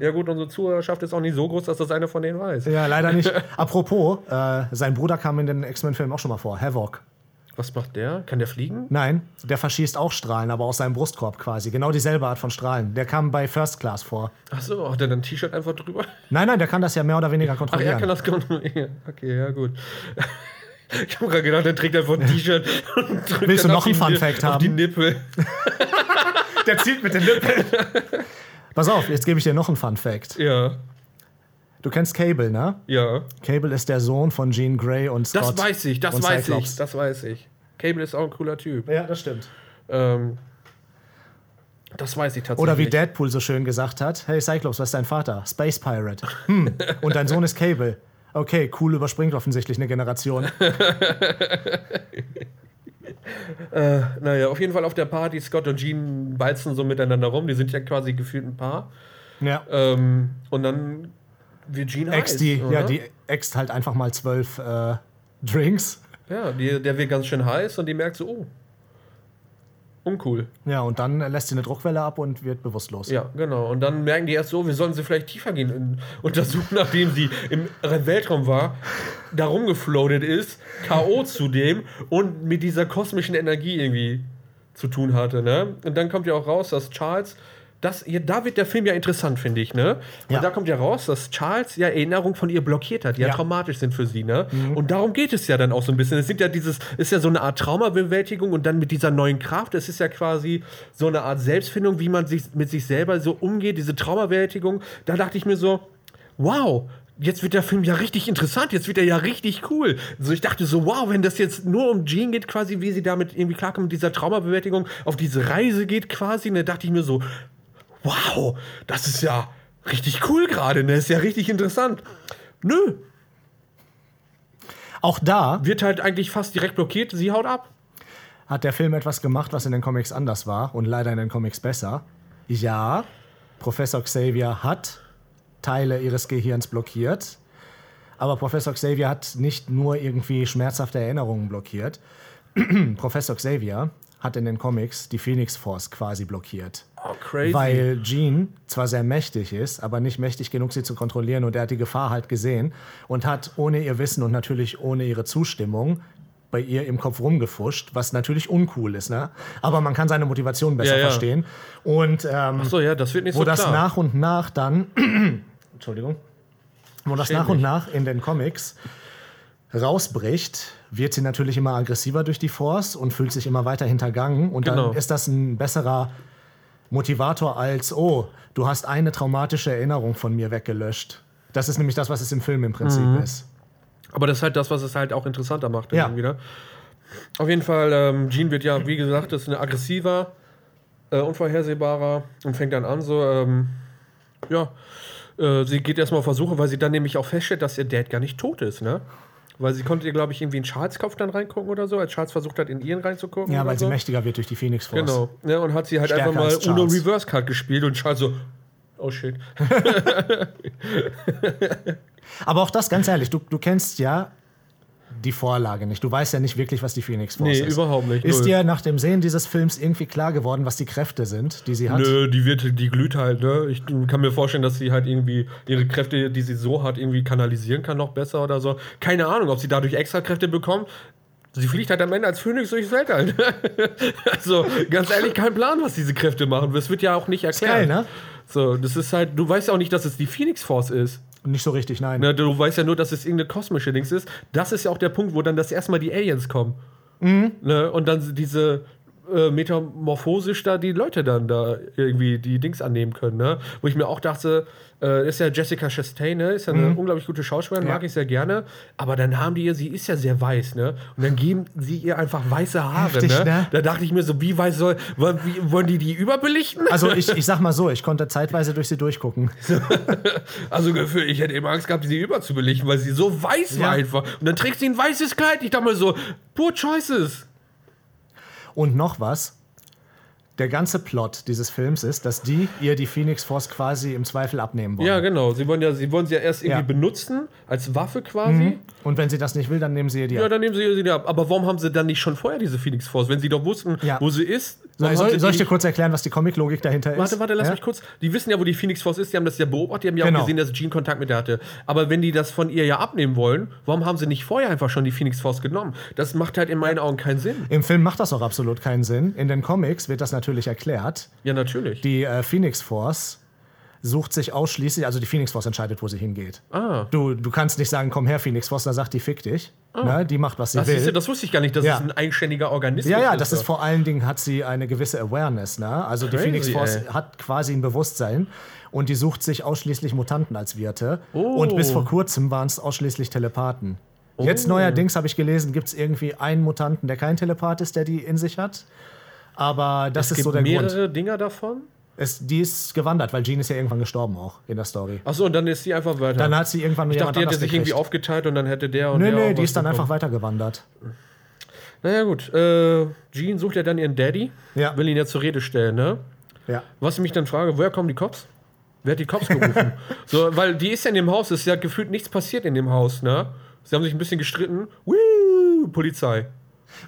Ja, gut, unsere Zuhörerschaft ist auch nicht so groß, dass das einer von denen weiß. Ja, leider nicht. Apropos, äh, sein Bruder kam in den X-Men-Filmen auch schon mal vor, Havok. Was macht der? Kann der fliegen? Nein, der verschießt auch Strahlen, aber aus seinem Brustkorb quasi. Genau dieselbe Art von Strahlen. Der kam bei First Class vor. Achso, hat er dann ein T-Shirt einfach drüber? Nein, nein, der kann das ja mehr oder weniger Ach, kontrollieren. er kann das kontrollieren. Okay, ja, gut. Ich habe gerade gedacht, er trägt einfach ein T-Shirt und drückt Willst du noch einen Fun-Fact auf die haben? Nippel. Der zieht mit den Lippen. Pass auf, jetzt gebe ich dir noch einen Fun Fact. Ja, Du kennst Cable, ne? ja. Cable ist der Sohn von Jean Grey und Scott. Das weiß ich, das weiß Cyclops. ich, das weiß ich. Cable ist auch ein cooler Typ. Ja, das stimmt. Ähm, das weiß ich tatsächlich. Oder wie Deadpool so schön gesagt hat: Hey Cyclops, was ist dein Vater? Space Pirate. Hm. Und dein Sohn ist Cable. Okay, cool, überspringt offensichtlich eine Generation. äh, naja, auf jeden Fall auf der Party, Scott und Jean balzen so miteinander rum. Die sind ja quasi gefühlt ein Paar. Ja. Ähm, und dann wird Jean Ex, heiß, die, oder? ja, die ext halt einfach mal zwölf äh, Drinks. Ja, die, der wird ganz schön heiß und die merkt so, oh, uncool. Ja, und dann lässt sie eine Druckwelle ab und wird bewusstlos. Ja, genau. Und dann merken die erst so, wir sollen sie vielleicht tiefer gehen und untersuchen, nachdem sie im Weltraum war, da rumgefloatet ist, K.O. zudem und mit dieser kosmischen Energie irgendwie zu tun hatte. Ne? Und dann kommt ja auch raus, dass Charles. Das, da wird der Film ja interessant, finde ich, ne? Und Ja. da kommt ja raus, dass Charles ja Erinnerungen von ihr blockiert hat, die ja, Ja. Mhm. traumatisch sind für sie, ne? Und darum geht es ja dann auch so ein bisschen. Es sind ja dieses, ist ja so eine Art Traumabewältigung und dann mit dieser neuen Kraft, es ist ja quasi so eine Art Selbstfindung, wie man sich mit sich selber so umgeht, diese Traumabewältigung. Da dachte ich mir so, wow, jetzt wird der Film ja richtig interessant, jetzt wird er ja richtig cool. Also ich dachte so, wow, wenn das jetzt nur um Jean geht, quasi, wie sie damit irgendwie klarkommt, mit dieser Traumabewältigung auf diese Reise geht quasi, ne, dachte ich mir so, wow, das ist ja richtig cool gerade, ne, ist ja richtig interessant. Nö, Auch da wird halt eigentlich fast direkt blockiert, sie haut ab. hat der Film etwas gemacht, was in den Comics anders war und leider in den Comics besser. Ja, Professor Xavier hat Teile ihres Gehirns blockiert, aber Professor Xavier hat nicht nur irgendwie schmerzhafte Erinnerungen blockiert. Professor Xavier hat in den Comics die Phoenix Force quasi blockiert. Oh, crazy. Weil Jean zwar sehr mächtig ist, aber nicht mächtig genug, sie zu kontrollieren. Und er hat die Gefahr halt gesehen und hat ohne ihr Wissen und natürlich ohne ihre Zustimmung bei ihr im Kopf rumgefuscht, was natürlich uncool ist. Ne? Aber man kann seine Motivation besser Ja, ja. verstehen. Und ähm, so, ja, das wird nicht wo so das klar. nach und nach dann, Entschuldigung, wo das Schäm nach und nach in den Comics rausbricht, wird sie natürlich immer aggressiver durch die Force und fühlt sich immer weiter hintergangen. Und Genau. dann ist das ein besserer Motivator als, oh, du hast eine traumatische Erinnerung von mir weggelöscht. Das ist nämlich das, was es im Film im Prinzip Mhm. ist. Aber das ist halt das, was es halt auch interessanter macht. Ja. Wieder. Auf jeden Fall, ähm, Jean wird ja, wie gesagt, ist ein aggressiver, äh, unvorhersehbarer und fängt dann an, so, ähm, ja, äh, sie geht erstmal auf Versuche, weil sie dann nämlich auch feststellt, dass ihr Dad gar nicht tot ist, ne? Weil sie konnte, glaube ich, irgendwie in Charles Kopf dann reingucken oder so, als Charles versucht hat, in ihren reinzugucken. Ja, weil so. sie mächtiger wird durch die Phoenix Force. Genau. Ja, und hat sie halt Stärker einfach mal Uno. Reverse Card gespielt und Charles so, oh shit. Aber auch das, ganz ehrlich, du, du kennst ja die Vorlage nicht. Du weißt ja nicht wirklich, was die Phoenix Force Nee, ist. überhaupt nicht, Ist null. dir nach dem Sehen dieses Films irgendwie klar geworden, was die Kräfte sind, die sie hat? Nö, die wird, die glüht halt, ne? Ich kann mir vorstellen, dass sie halt irgendwie ihre Kräfte, die sie so hat, irgendwie kanalisieren kann, noch besser oder so. Keine Ahnung, ob sie dadurch extra Kräfte bekommt. Sie fliegt halt am Ende als Phönix durchs Weltall. also, ganz ehrlich, kein Plan, was diese Kräfte machen. Das wird ja auch nicht erklärt. geil, ne? So, das ist halt, du weißt ja auch nicht, dass es die Phoenix Force ist. Nicht so richtig, nein. Ne, du weißt ja nur, dass es irgendeine kosmische Dings ist. Das ist ja auch der Punkt, wo dann das erste Mal die Aliens kommen. Mhm. Ne, und dann diese äh, metamorphosisch da die Leute dann da irgendwie die Dings annehmen können. Ne? Wo ich mir auch dachte, äh, ist ja Jessica Chastain, ne? ist ja eine unglaublich gute Schauspielerin, mag Mhm. Ja. ich sehr gerne. Aber dann haben die ihr, sie ist ja sehr weiß, ne? Und dann geben sie ihr einfach weiße Haare, Heftig, ne? ne? Da dachte ich mir so, wie weiß soll, wollen, wie, wollen die die überbelichten? Also ich, ich sag mal so, ich konnte zeitweise durch sie durchgucken. Also Gefühl, ich hätte eben Angst gehabt, sie überzubelichten, weil sie so weiß war Ja. einfach. Und dann trägt sie ein weißes Kleid. Ich dachte mir so, poor choices. Und noch was. Der ganze Plot dieses Films ist, dass die ihr die Phoenix Force quasi im Zweifel abnehmen wollen. Ja, genau. Sie wollen ja, sie wollen sie ja erst irgendwie Ja. benutzen, als Waffe quasi. Und wenn sie das nicht will, dann nehmen sie ihr die Ja, ab. dann nehmen sie sie ab. Aber warum haben sie dann nicht schon vorher diese Phoenix Force, wenn sie doch wussten, Ja. wo sie ist? Haben soll, sie soll ich die dir kurz erklären, was die Comic-Logik dahinter ist? Warte, warte, lass ja? mich kurz. Die wissen ja, wo die Phoenix Force ist. Die haben das ja beobachtet. Die haben ja Genau. auch gesehen, dass Jean Kontakt mit der hatte. Aber wenn die das von ihr ja abnehmen wollen, warum haben sie nicht vorher einfach schon die Phoenix Force genommen? Das macht halt in meinen Augen keinen Sinn. Im Film macht das auch absolut keinen Sinn. In den Comics wird das natürlich erklärt. Ja, natürlich. Die äh, Phoenix Force sucht sich ausschließlich, also die Phoenix Force entscheidet, wo sie hingeht. ah. Du, du kannst nicht sagen, komm her, Phoenix Force, da sagt die, fick dich. Ne? Die macht, was sie Das, will. ist, ja- das wusste ich gar nicht, dass Ja. es ein eigenständiger Organismus Ja, ja, ist. das ist vor allen Dingen hat sie eine gewisse Awareness, ne? Also die Crazy, Phoenix Force ey. hat quasi ein Bewusstsein und die sucht sich ausschließlich Mutanten als Wirte. Oh. Und bis vor kurzem waren es ausschließlich Telepathen. Jetzt Oh. neuerdings habe ich gelesen, gibt es irgendwie einen Mutanten, der kein Telepath ist, der die in sich hat. Aber das Es ist gibt so der Grund. mehrere Dinger davon. Es, die ist gewandert, weil Jean ist ja irgendwann gestorben auch in der Story. Achso, und dann ist sie einfach weiter. Dann hat sie irgendwann ich dachte, die hätte sich irgendwie gekriegt. aufgeteilt und dann hätte der und Nö, der nö, auch die ist dann bekommen. einfach weitergewandert. Naja, gut. Äh, Jean sucht ja dann ihren Daddy. Ja. Will ihn ja zur Rede stellen, ne? Ja. Was ich mich dann frage, woher kommen die Cops? Wer hat die Cops gerufen? so, weil die ist ja in dem Haus, es ist ja gefühlt nichts passiert in dem Haus, ne? Sie haben sich ein bisschen gestritten. Woo, Polizei.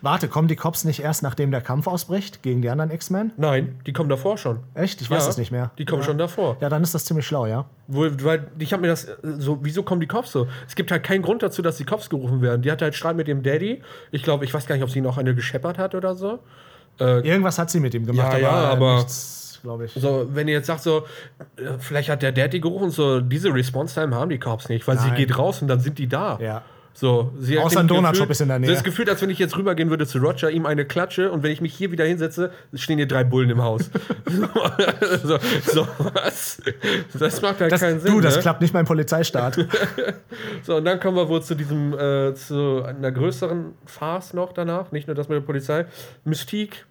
Warte, kommen die Cops nicht erst, nachdem der Kampf ausbricht gegen die anderen X-Men? Nein, die kommen davor schon. Echt? Ich weiß Ja, es nicht mehr. Die kommen ja. schon davor. Ja, dann ist das ziemlich schlau, ja. Wo, weil ich habe mir das äh, so, wieso kommen die Cops so? Es gibt halt keinen Grund dazu, dass die Cops gerufen werden. Die hatte halt Streit mit dem Daddy. Ich glaube, ich weiß gar nicht, ob sie ihn auch eine gescheppert hat oder so. Irgendwas hat sie mit ihm gemacht, Ja, ja, aber, aber- nichts, glaube ich. So, wenn ihr jetzt sagt, so, äh, vielleicht hat der Daddy gerufen, so, diese Response-Time haben die Cops nicht, weil sie Nein. geht raus und dann sind die da. Ja. So, sie hat Außer ein Donutshop ist in der Nähe. Das Gefühl, als wenn ich jetzt rübergehen würde zu Roger, ihm eine klatsche und wenn ich mich hier wieder hinsetze, stehen hier drei Bullen im Haus. so, so, was? Das macht halt Das, keinen Sinn. du, das ne? klappt nicht beim Polizeistaat. So, und dann kommen wir wohl zu diesem, äh, zu einer größeren Farce noch danach, nicht nur das mit der Polizei. Mystique.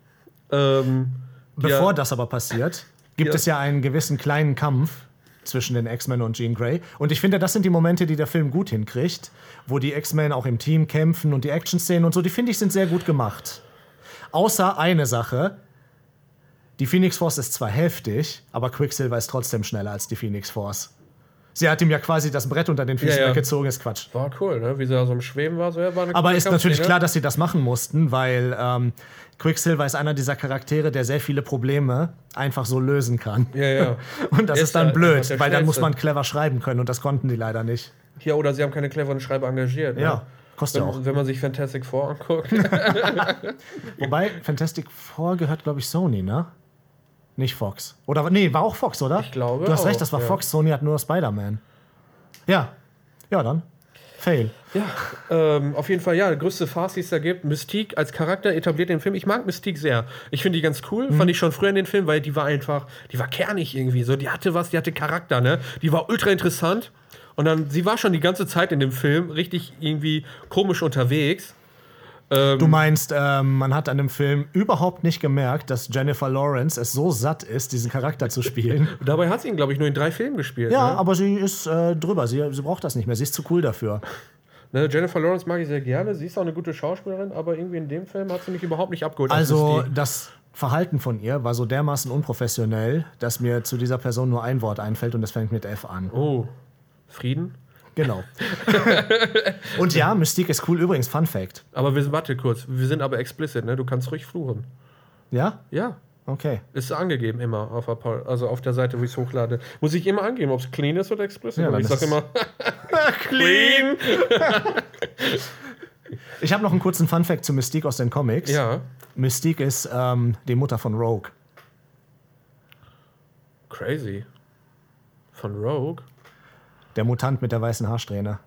Ähm, Bevor ja, das aber passiert, gibt Ja. es ja einen gewissen kleinen Kampf zwischen den X-Men und Jean Grey. Und ich finde, das sind die Momente, die der Film gut hinkriegt, wo die X-Men auch im Team kämpfen und die Action-Szenen und so, die finde ich sind sehr gut gemacht. Außer eine Sache. Die Phoenix Force ist zwar heftig, aber Quicksilver ist trotzdem schneller als die Phoenix Force. Sie hat ihm ja quasi das Brett unter den Füßen Ja, ja. weggezogen, ist Quatsch. war cool, ne? Wie sie da so im Schweben war. So, ja, war Aber ist natürlich klar, dass sie das machen mussten, weil ähm, Quicksilver ist einer dieser Charaktere, der sehr viele Probleme einfach so lösen kann. Ja, ja. Und das ist, ist dann halt blöd, weil dann muss man clever schreiben können und das konnten die leider nicht. Ja, oder sie haben keine cleveren Schreiber engagiert. Ne? Ja, kostet ja auch. Wenn, wenn man sich Fantastic Four anguckt. Wobei Fantastic Four gehört, glaube ich, Sony, ne? Nicht Fox. Oder nee, war auch Fox, oder? Ich glaube Du hast auch, recht, das war ja. Fox. Sony hat nur Spider-Man. Ja. Ja, dann. Fail. ja, ähm, auf jeden Fall, ja, der größte Farce, die es da gibt. Mystique als Charakter etabliert den Film. Ich mag Mystique sehr. Ich finde die ganz cool. Mhm. Fand ich schon früher in den Film, weil die war einfach, die war kernig irgendwie. So, die hatte was, die hatte Charakter, ne? Die war ultra interessant. Und dann, sie war schon die ganze Zeit in dem Film richtig irgendwie komisch unterwegs. Du meinst, ähm, man hat an dem Film überhaupt nicht gemerkt, dass Jennifer Lawrence es so satt ist, diesen Charakter zu spielen. Dabei hat sie ihn, glaube ich, nur in drei Filmen gespielt. Ja, ne? aber sie ist äh, drüber. Sie, sie braucht das nicht mehr. Sie ist zu cool dafür. Ne, Jennifer Lawrence mag ich sehr gerne. Sie ist auch eine gute Schauspielerin, aber irgendwie in dem Film hat sie mich überhaupt nicht abgeholt. als Also, das Verhalten von ihr war so dermaßen unprofessionell, dass mir zu dieser Person nur ein Wort einfällt und das fängt mit F an. Oh, Frieden? Genau. und ja, Mystique ist cool. Übrigens, Fun Fact. Aber wir, warte kurz, wir sind aber explicit, ne? Du kannst ruhig fluchen. Ja? Ja, Okay. ist angegeben immer auf der, also auf der Seite, wo ich es hochlade. Muss ich immer angeben, ob es clean ist oder explicit? Ja, ich sag ist- immer clean. Ich habe noch einen kurzen Fun Fact zu Mystique aus den Comics. Ja, Mystique ist ähm, die Mutter von Rogue. crazy. Von Rogue. Der Mutant mit der weißen Haarsträhne,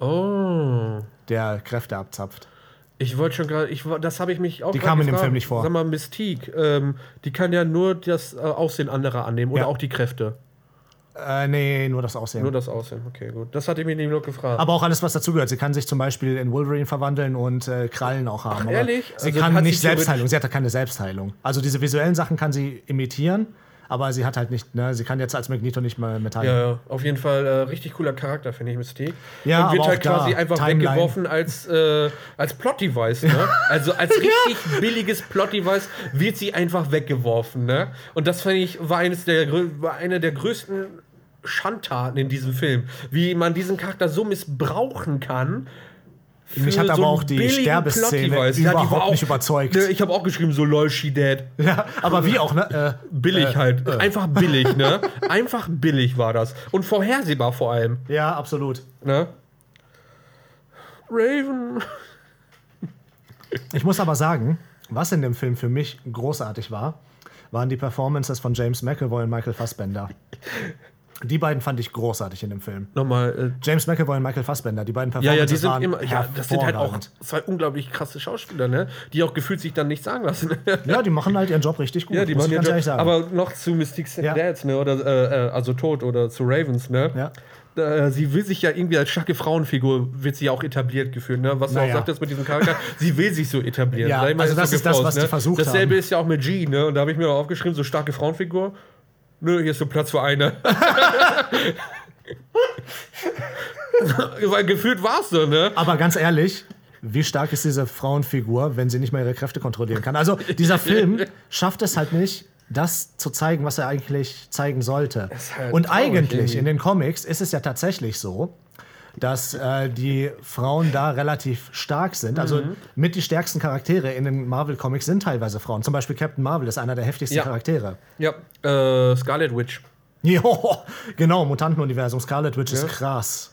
Oh. der Kräfte abzapft. Ich wollte schon gerade, ich, das habe ich mich auch Die kam in dem. Film nicht vor. Sag mal, Mystique, ähm, die kann ja nur das äh, Aussehen anderer annehmen oder Ja. auch die Kräfte. Äh, nee, nur das Aussehen. Nur das Aussehen, okay, gut. Das hatte ich mir nämlich nur gefragt. Aber auch alles, was dazugehört. Sie kann sich zum Beispiel in Wolverine verwandeln und äh, Krallen auch haben. Aber ehrlich? Sie Also kann nicht Selbstheilung. Sie hat ja keine Selbstheilung. Also diese visuellen Sachen kann sie imitieren, aber sie hat halt nicht, ne, sie kann jetzt als Magneto nicht mal Metall. Ja, ja, auf jeden Fall äh, richtig cooler Charakter, finde ich, Mystique. Ja, und wird halt quasi einfach Timeline. weggeworfen als, äh, als Plot-Device, ne? Also als richtig billiges Plot-Device wird sie einfach weggeworfen, ne? Und das fand ich, war eines der war eine der größten Schandtaten in diesem Film. Wie man diesen Charakter so missbrauchen kann. Mich hat aber so auch die Sterbeszene überhaupt nicht überzeugt. Ne, ich habe auch geschrieben, so lol, she dead. Ja, aber wie auch, ne? Äh, Billig halt. Einfach billig, ne? Einfach billig war das. Und vorhersehbar vor allem. ja, absolut. Ne? Raven. Ich muss aber sagen, was in dem Film für mich großartig war, waren die Performances von James McAvoy und Michael Fassbender. Die beiden fand ich großartig in dem Film. Nochmal. James McAvoy und Michael Fassbender, die beiden Äh, ja, Performances ja, die sind immer. Ja, das sind halt auch zwei unglaublich krasse Schauspieler, ne? Die auch gefühlt sich dann nichts sagen lassen. Ja, die machen halt ihren Job richtig gut. ja, die machen ihren Job. sagen. Aber noch zu Mystique Ja. Dads, ne? Oder, äh, äh, also Tod oder zu Ravens, ne? Ja. Äh, sie will sich ja irgendwie als starke Frauenfigur, wird sie ja auch etabliert gefühlt, ne? Was du Naja. auch sagtest mit diesem Charakter, sie will sich so etablieren. Ja, also so das ist das, was die ne? versucht Dasselbe haben. ist ja auch mit G, ne? Und da habe ich mir auch aufgeschrieben, so starke Frauenfigur. Nö, hier ist so Platz für eine. Weil gefühlt war es so, ne? Aber ganz ehrlich, wie stark ist diese Frauenfigur, wenn sie nicht mehr ihre Kräfte kontrollieren kann. Also dieser Film schafft es halt nicht, das zu zeigen, was er eigentlich zeigen sollte. halt Und eigentlich irgendwie. in den Comics ist es ja tatsächlich so, dass äh, die Frauen da relativ stark sind. Also Mhm. mit die stärksten Charaktere in den Marvel-Comics sind teilweise Frauen. Zum Beispiel Captain Marvel ist einer der heftigsten Ja. Charaktere. Ja, äh, Scarlet Witch. Jo, genau, Mutantenuniversum. Scarlet Witch ist Ja. krass.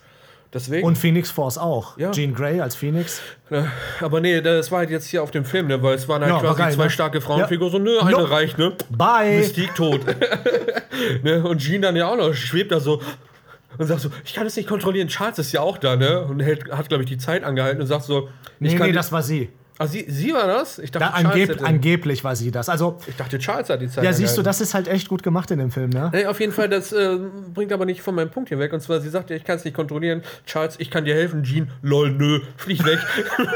Deswegen. Und Phoenix Force auch. Ja. Jean Grey als Phoenix. Ja, aber nee, das war halt jetzt hier auf dem Film, ne? Weil es waren halt Ja, quasi geil, zwei ne? starke Frauenfiguren. So, nö, eine No. reicht, ne? Bye! Mystique tot. ne? Und Jean dann ja auch noch, schwebt da so und sagt so, ich kann es nicht kontrollieren. Charles ist ja auch da, ne? Und hält, hat, glaube ich, die Zeit angehalten und sagt so, ich Nee, nee, das war sie. Ah, sie, sie war das? Ich dachte, Da, Charles angeb hätte, angeblich war sie das. Also, ich dachte, Charles hat die Zeit ja, siehst du, das ist halt echt gut gemacht in dem Film, ne? Nee, auf jeden Fall, das äh, bringt aber nicht von meinem Punkt hier weg. Und zwar, sie sagt ja, ich kann es nicht kontrollieren. Charles, ich kann dir helfen. Jean, lol, nö, flieg weg.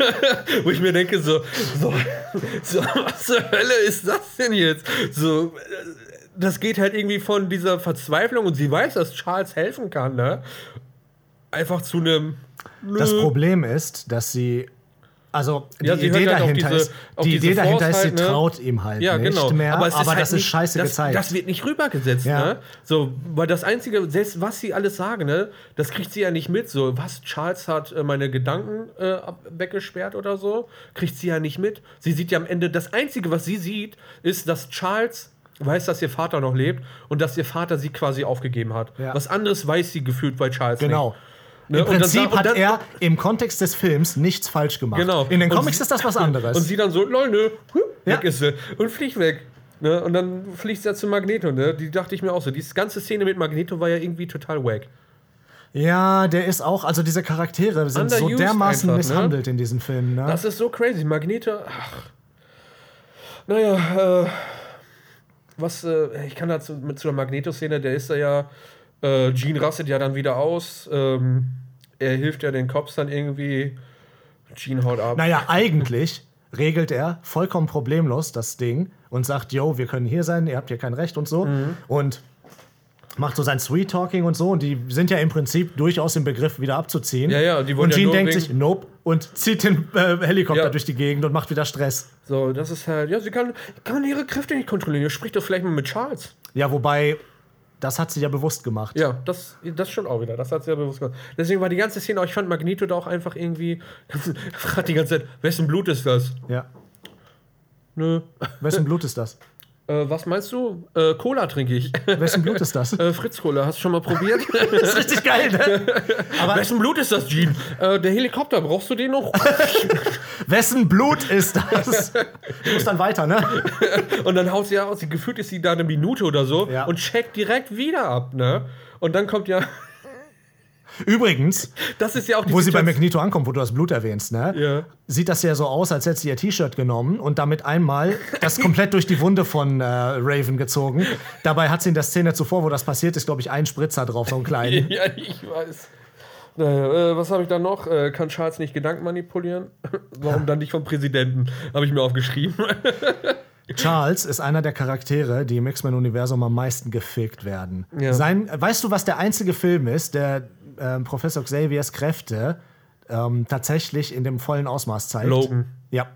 Wo ich mir denke, so, so, so, was zur Hölle ist das denn jetzt? So, äh, das geht halt irgendwie von dieser Verzweiflung und sie weiß, dass Charles helfen kann, ne? Einfach zu einem. Das. Problem ist, dass sie. Also, die Ja, Idee halt dahinter diese- ist, die Idee dahinter Force ist, sie halt, ne? traut ihm halt Ja, nicht genau. mehr, aber, es ist das halt ist nicht- scheiße das, gezeigt. Das wird nicht rübergesetzt, Ja. ne? So, weil das Einzige, selbst was sie alles sagen, ne, das kriegt sie ja nicht mit. So, was, Charles hat äh, meine Gedanken äh, weggesperrt oder so, kriegt sie ja nicht mit. Sie sieht ja am Ende, das Einzige, was sie sieht, ist, dass Charles weiß, dass ihr Vater noch lebt und dass ihr Vater sie quasi aufgegeben hat. Ja. Was anderes weiß sie gefühlt bei Charles genau. nicht. Ne? Im Und dann Prinzip und hat dann- er im Kontext des Films nichts falsch gemacht. Genau. In den Comics sie- ist das was anderes. Und sie dann so, lol, nö, hup, Ja. weg ist sie. Und fliegt weg. Ne? Und dann fliegt sie ja zu Magneto, ne? Die dachte ich mir auch so. Die ganze Szene mit Magneto war ja irgendwie total wack. ja, der ist auch, also diese Charaktere sind so dermaßen einfach, ne? misshandelt in diesen Filmen. Ne? Das ist so crazy. Magneto, ach. Naja, äh, was, äh, ich kann dazu mit zu der Magneto-Szene, der ist da ja, äh, Jean rastet ja dann wieder aus. Ähm, er hilft ja den Cops dann irgendwie. Jean haut ab. Naja, eigentlich regelt er vollkommen problemlos das Ding und sagt, yo, wir können hier sein, ihr habt hier kein Recht und so. Mhm. Und macht so sein Sweet Talking und so. Und die sind ja im Prinzip durchaus im Begriff, wieder abzuziehen. Ja, ja, die wollen und ja Jean nur denkt sich, nope, und zieht den äh, Helikopter Ja. durch die Gegend und macht wieder Stress. So, das ist halt, ja, sie kann, kann ihre Kräfte nicht kontrollieren. Sprich doch vielleicht mal mit Charles. Ja, wobei, das hat sie ja bewusst gemacht. Ja, das, das stimmt auch wieder. Das hat sie ja bewusst gemacht. Deswegen war die ganze Szene, auch ich fand Magneto da auch einfach irgendwie, fragt die ganze Zeit, wessen Blut ist das? Ja. Nö. Wessen Blut ist das? Äh, was meinst du? Äh, Cola trinke ich. Wessen Blut ist das? äh, Fritz Cola, hast du schon mal probiert? Das ist richtig geil, ne? Aber wessen Blut ist das, Jean? Äh, der Helikopter, brauchst du den noch? wessen Blut ist das? Du musst dann weiter, ne? Und dann haut sie ja aus, sie gefühlt ist sie da eine Minute oder so Ja. und checkt direkt wieder ab, ne? Und dann kommt ja, Übrigens, das ist ja auch wo sie bei Situation- Magneto ankommt, wo du das Blut erwähnst, ne? Ja. Sieht das ja so aus, als hätte sie ihr T-Shirt genommen und damit einmal das komplett durch die Wunde von äh, Raven gezogen. Dabei hat sie in der Szene zuvor, wo das passiert ist, glaube ich, einen Spritzer drauf, so einen kleinen. Ja, ich weiß. Naja, äh, was habe ich da noch? Äh, kann Charles nicht Gedanken manipulieren? Warum dann nicht vom Präsidenten? Habe ich mir aufgeschrieben. Charles ist einer der Charaktere, die im X-Men-Universum am meisten gefickt werden. Ja. Sein, weißt du, was der einzige Film ist, der ähm, Professor Xaviers Kräfte ähm, tatsächlich in dem vollen Ausmaß zeigt? Logan. Ja,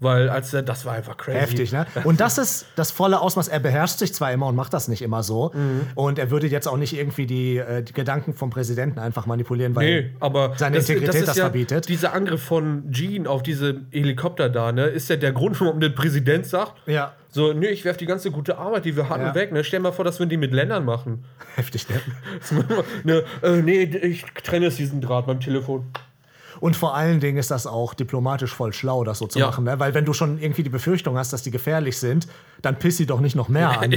Weil als er, das war einfach crazy. heftig, ne? Und das ist das volle Ausmaß. Er beherrscht sich zwar immer und macht das nicht immer so. Mhm. Und er würde jetzt auch nicht irgendwie die, äh, die Gedanken vom Präsidenten einfach manipulieren, weil. Nee, aber Seine Integrität das ja, verbietet. Dieser Angriff von Jean auf diese Helikopter da, ne, ist ja der Grund, warum der Präsident sagt, Ja, so, nee, ich werf die ganze gute Arbeit, die wir hatten, Ja. weg. Ne? Stell mal vor, dass wir die mit Ländern machen. heftig, ne? ne, äh, nee, ich trenne jetzt diesen Draht beim Telefon. Und vor allen Dingen ist das auch diplomatisch voll schlau, das so zu Ja. machen. Ne? Weil wenn du schon irgendwie die Befürchtung hast, dass die gefährlich sind, dann piss sie doch nicht noch mehr an.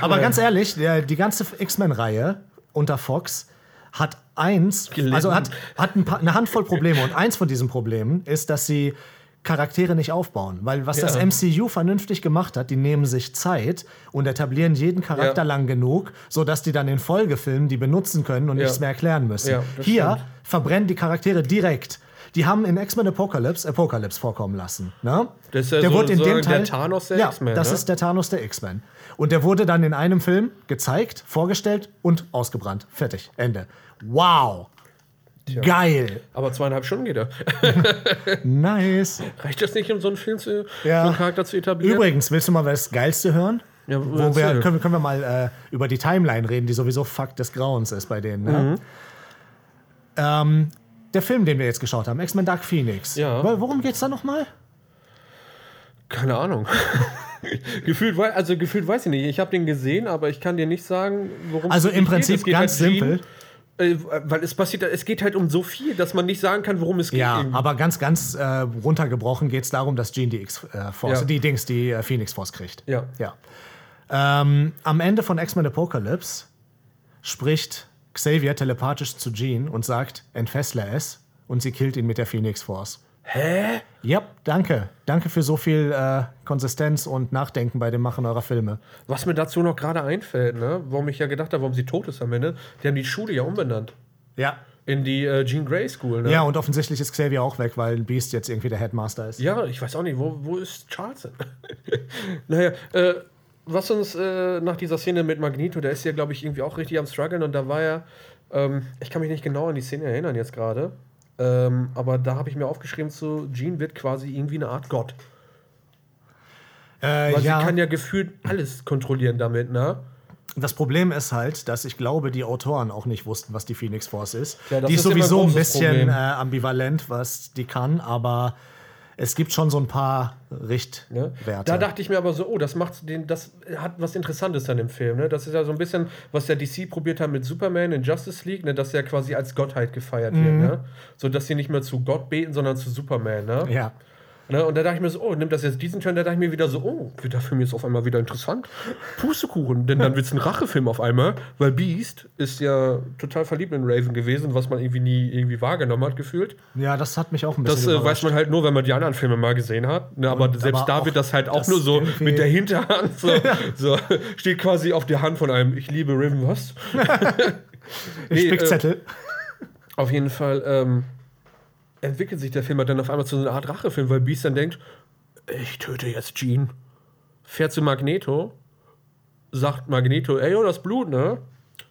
Aber ganz ehrlich, der, die ganze X-Men-Reihe unter Fox hat eins, Gelitten. also hat, hat ein paar, eine Handvoll Probleme. Und eins von diesen Problemen ist, dass sie Charaktere nicht aufbauen. Weil was das Ja. MCU vernünftig gemacht hat, die nehmen sich Zeit und etablieren jeden Charakter Ja. lang genug, sodass die dann in Folgefilmen die benutzen können und Ja. nichts mehr erklären müssen. Das Hier stimmt. verbrennen die Charaktere direkt. Die haben in X-Men Apocalypse Apocalypse vorkommen lassen. Ne? Das ist ja so- wurde in dem sozusagen Teil, der Thanos der ja, X-Men, Das ne? ist der Thanos der X-Men. Und der wurde dann in einem Film gezeigt, vorgestellt und ausgebrannt. Fertig. Ende. Wow. Geil. Aber zweieinhalb Stunden geht er. Nice. Reicht das nicht, um so einen Film zu, Ja. so einen Charakter zu etablieren? Übrigens, willst du mal das Geilste hören? Ja, Wo wir, können, wir- können wir mal äh, über die Timeline reden, die sowieso Fakt des Grauens ist bei denen. Ne? Mhm. Ähm, der Film, den wir jetzt geschaut haben, X-Men Dark Phoenix. Ja. Wo- Worum geht's da nochmal? Keine Ahnung. gefühlt, also gefühlt weiß ich nicht. Ich habe den gesehen, aber ich kann dir nicht sagen, worum Also es im geht. Prinzip Es geht ganz halt simpel. Äh, weil es passiert, es geht halt um so viel, dass man nicht sagen kann, worum es geht. Ja, irgendwie. aber ganz, ganz äh, runtergebrochen geht es darum, dass Jean die X-Force, Ja. die Dings, die äh, Phoenix Force kriegt. Ja. ja. Ähm, am Ende von X-Men Apocalypse spricht Xavier telepathisch zu Jean und sagt, entfessle es und sie killt ihn mit der Phoenix Force. Hä? Ja, danke. Danke für so viel äh, Konsistenz und Nachdenken bei dem Machen eurer Filme. Was mir dazu noch gerade einfällt, ne? warum ich ja gedacht habe, warum sie tot ist am Ende, die haben die Schule ja umbenannt. Ja. In die äh, Jean Grey School, ne? Ja, und offensichtlich ist Xavier auch weg, weil Beast jetzt irgendwie der Headmaster ist. Ja, ich weiß auch nicht, wo, wo ist Charles denn? naja, äh, was uns äh, nach dieser Szene mit Magneto, der ist ja, glaube ich, irgendwie auch richtig am struggeln und da war er, ähm, ich kann mich nicht genau an die Szene erinnern jetzt gerade, ähm, aber da habe ich mir aufgeschrieben zu, Jean wird quasi irgendwie eine Art Gott. Äh, Weil ja. sie kann ja gefühlt alles kontrollieren damit, ne? Das Problem ist halt, dass ich glaube, die Autoren auch nicht wussten, was die Phoenix Force ist. Ja, die ist ist sowieso ein bisschen äh, ambivalent, was die kann, aber es gibt schon so ein paar Richtwerte. Ne? Da dachte ich mir aber so, oh, das macht den, das hat was Interessantes an dem Film. Ne? Das ist ja so ein bisschen, was der DC probiert hat mit Superman in Justice League, ne? dass er quasi als Gottheit gefeiert Mhm. wird. Ne? So dass sie nicht mehr zu Gott beten, sondern zu Superman. Ne? ja. Ne? Und da dachte ich mir so, oh, nimmt das jetzt diesen Turn? Da dachte ich mir wieder so, oh, wird der Film jetzt auf einmal wieder interessant? Pustekuchen, denn dann wird es ein Rachefilm auf einmal, weil Beast ist ja total verliebt in Raven gewesen, was man irgendwie nie irgendwie wahrgenommen hat, gefühlt. ja, das hat mich auch ein bisschen Das äh, weiß überrascht. man halt nur, wenn man die anderen Filme mal gesehen hat. Ne, aber Und- selbst aber da wird das halt auch das nur so mit der Hinterhand. So, so, steht quasi auf der Hand von einem, ich liebe Riven, was? nee, Spickzettel. Auf jeden Fall ähm, entwickelt sich der Film halt dann auf einmal zu so einer Art Rachefilm, weil Beast dann denkt, ich töte jetzt Jean. Fährt zu Magneto, sagt Magneto, ey, oh, das Blut, ne?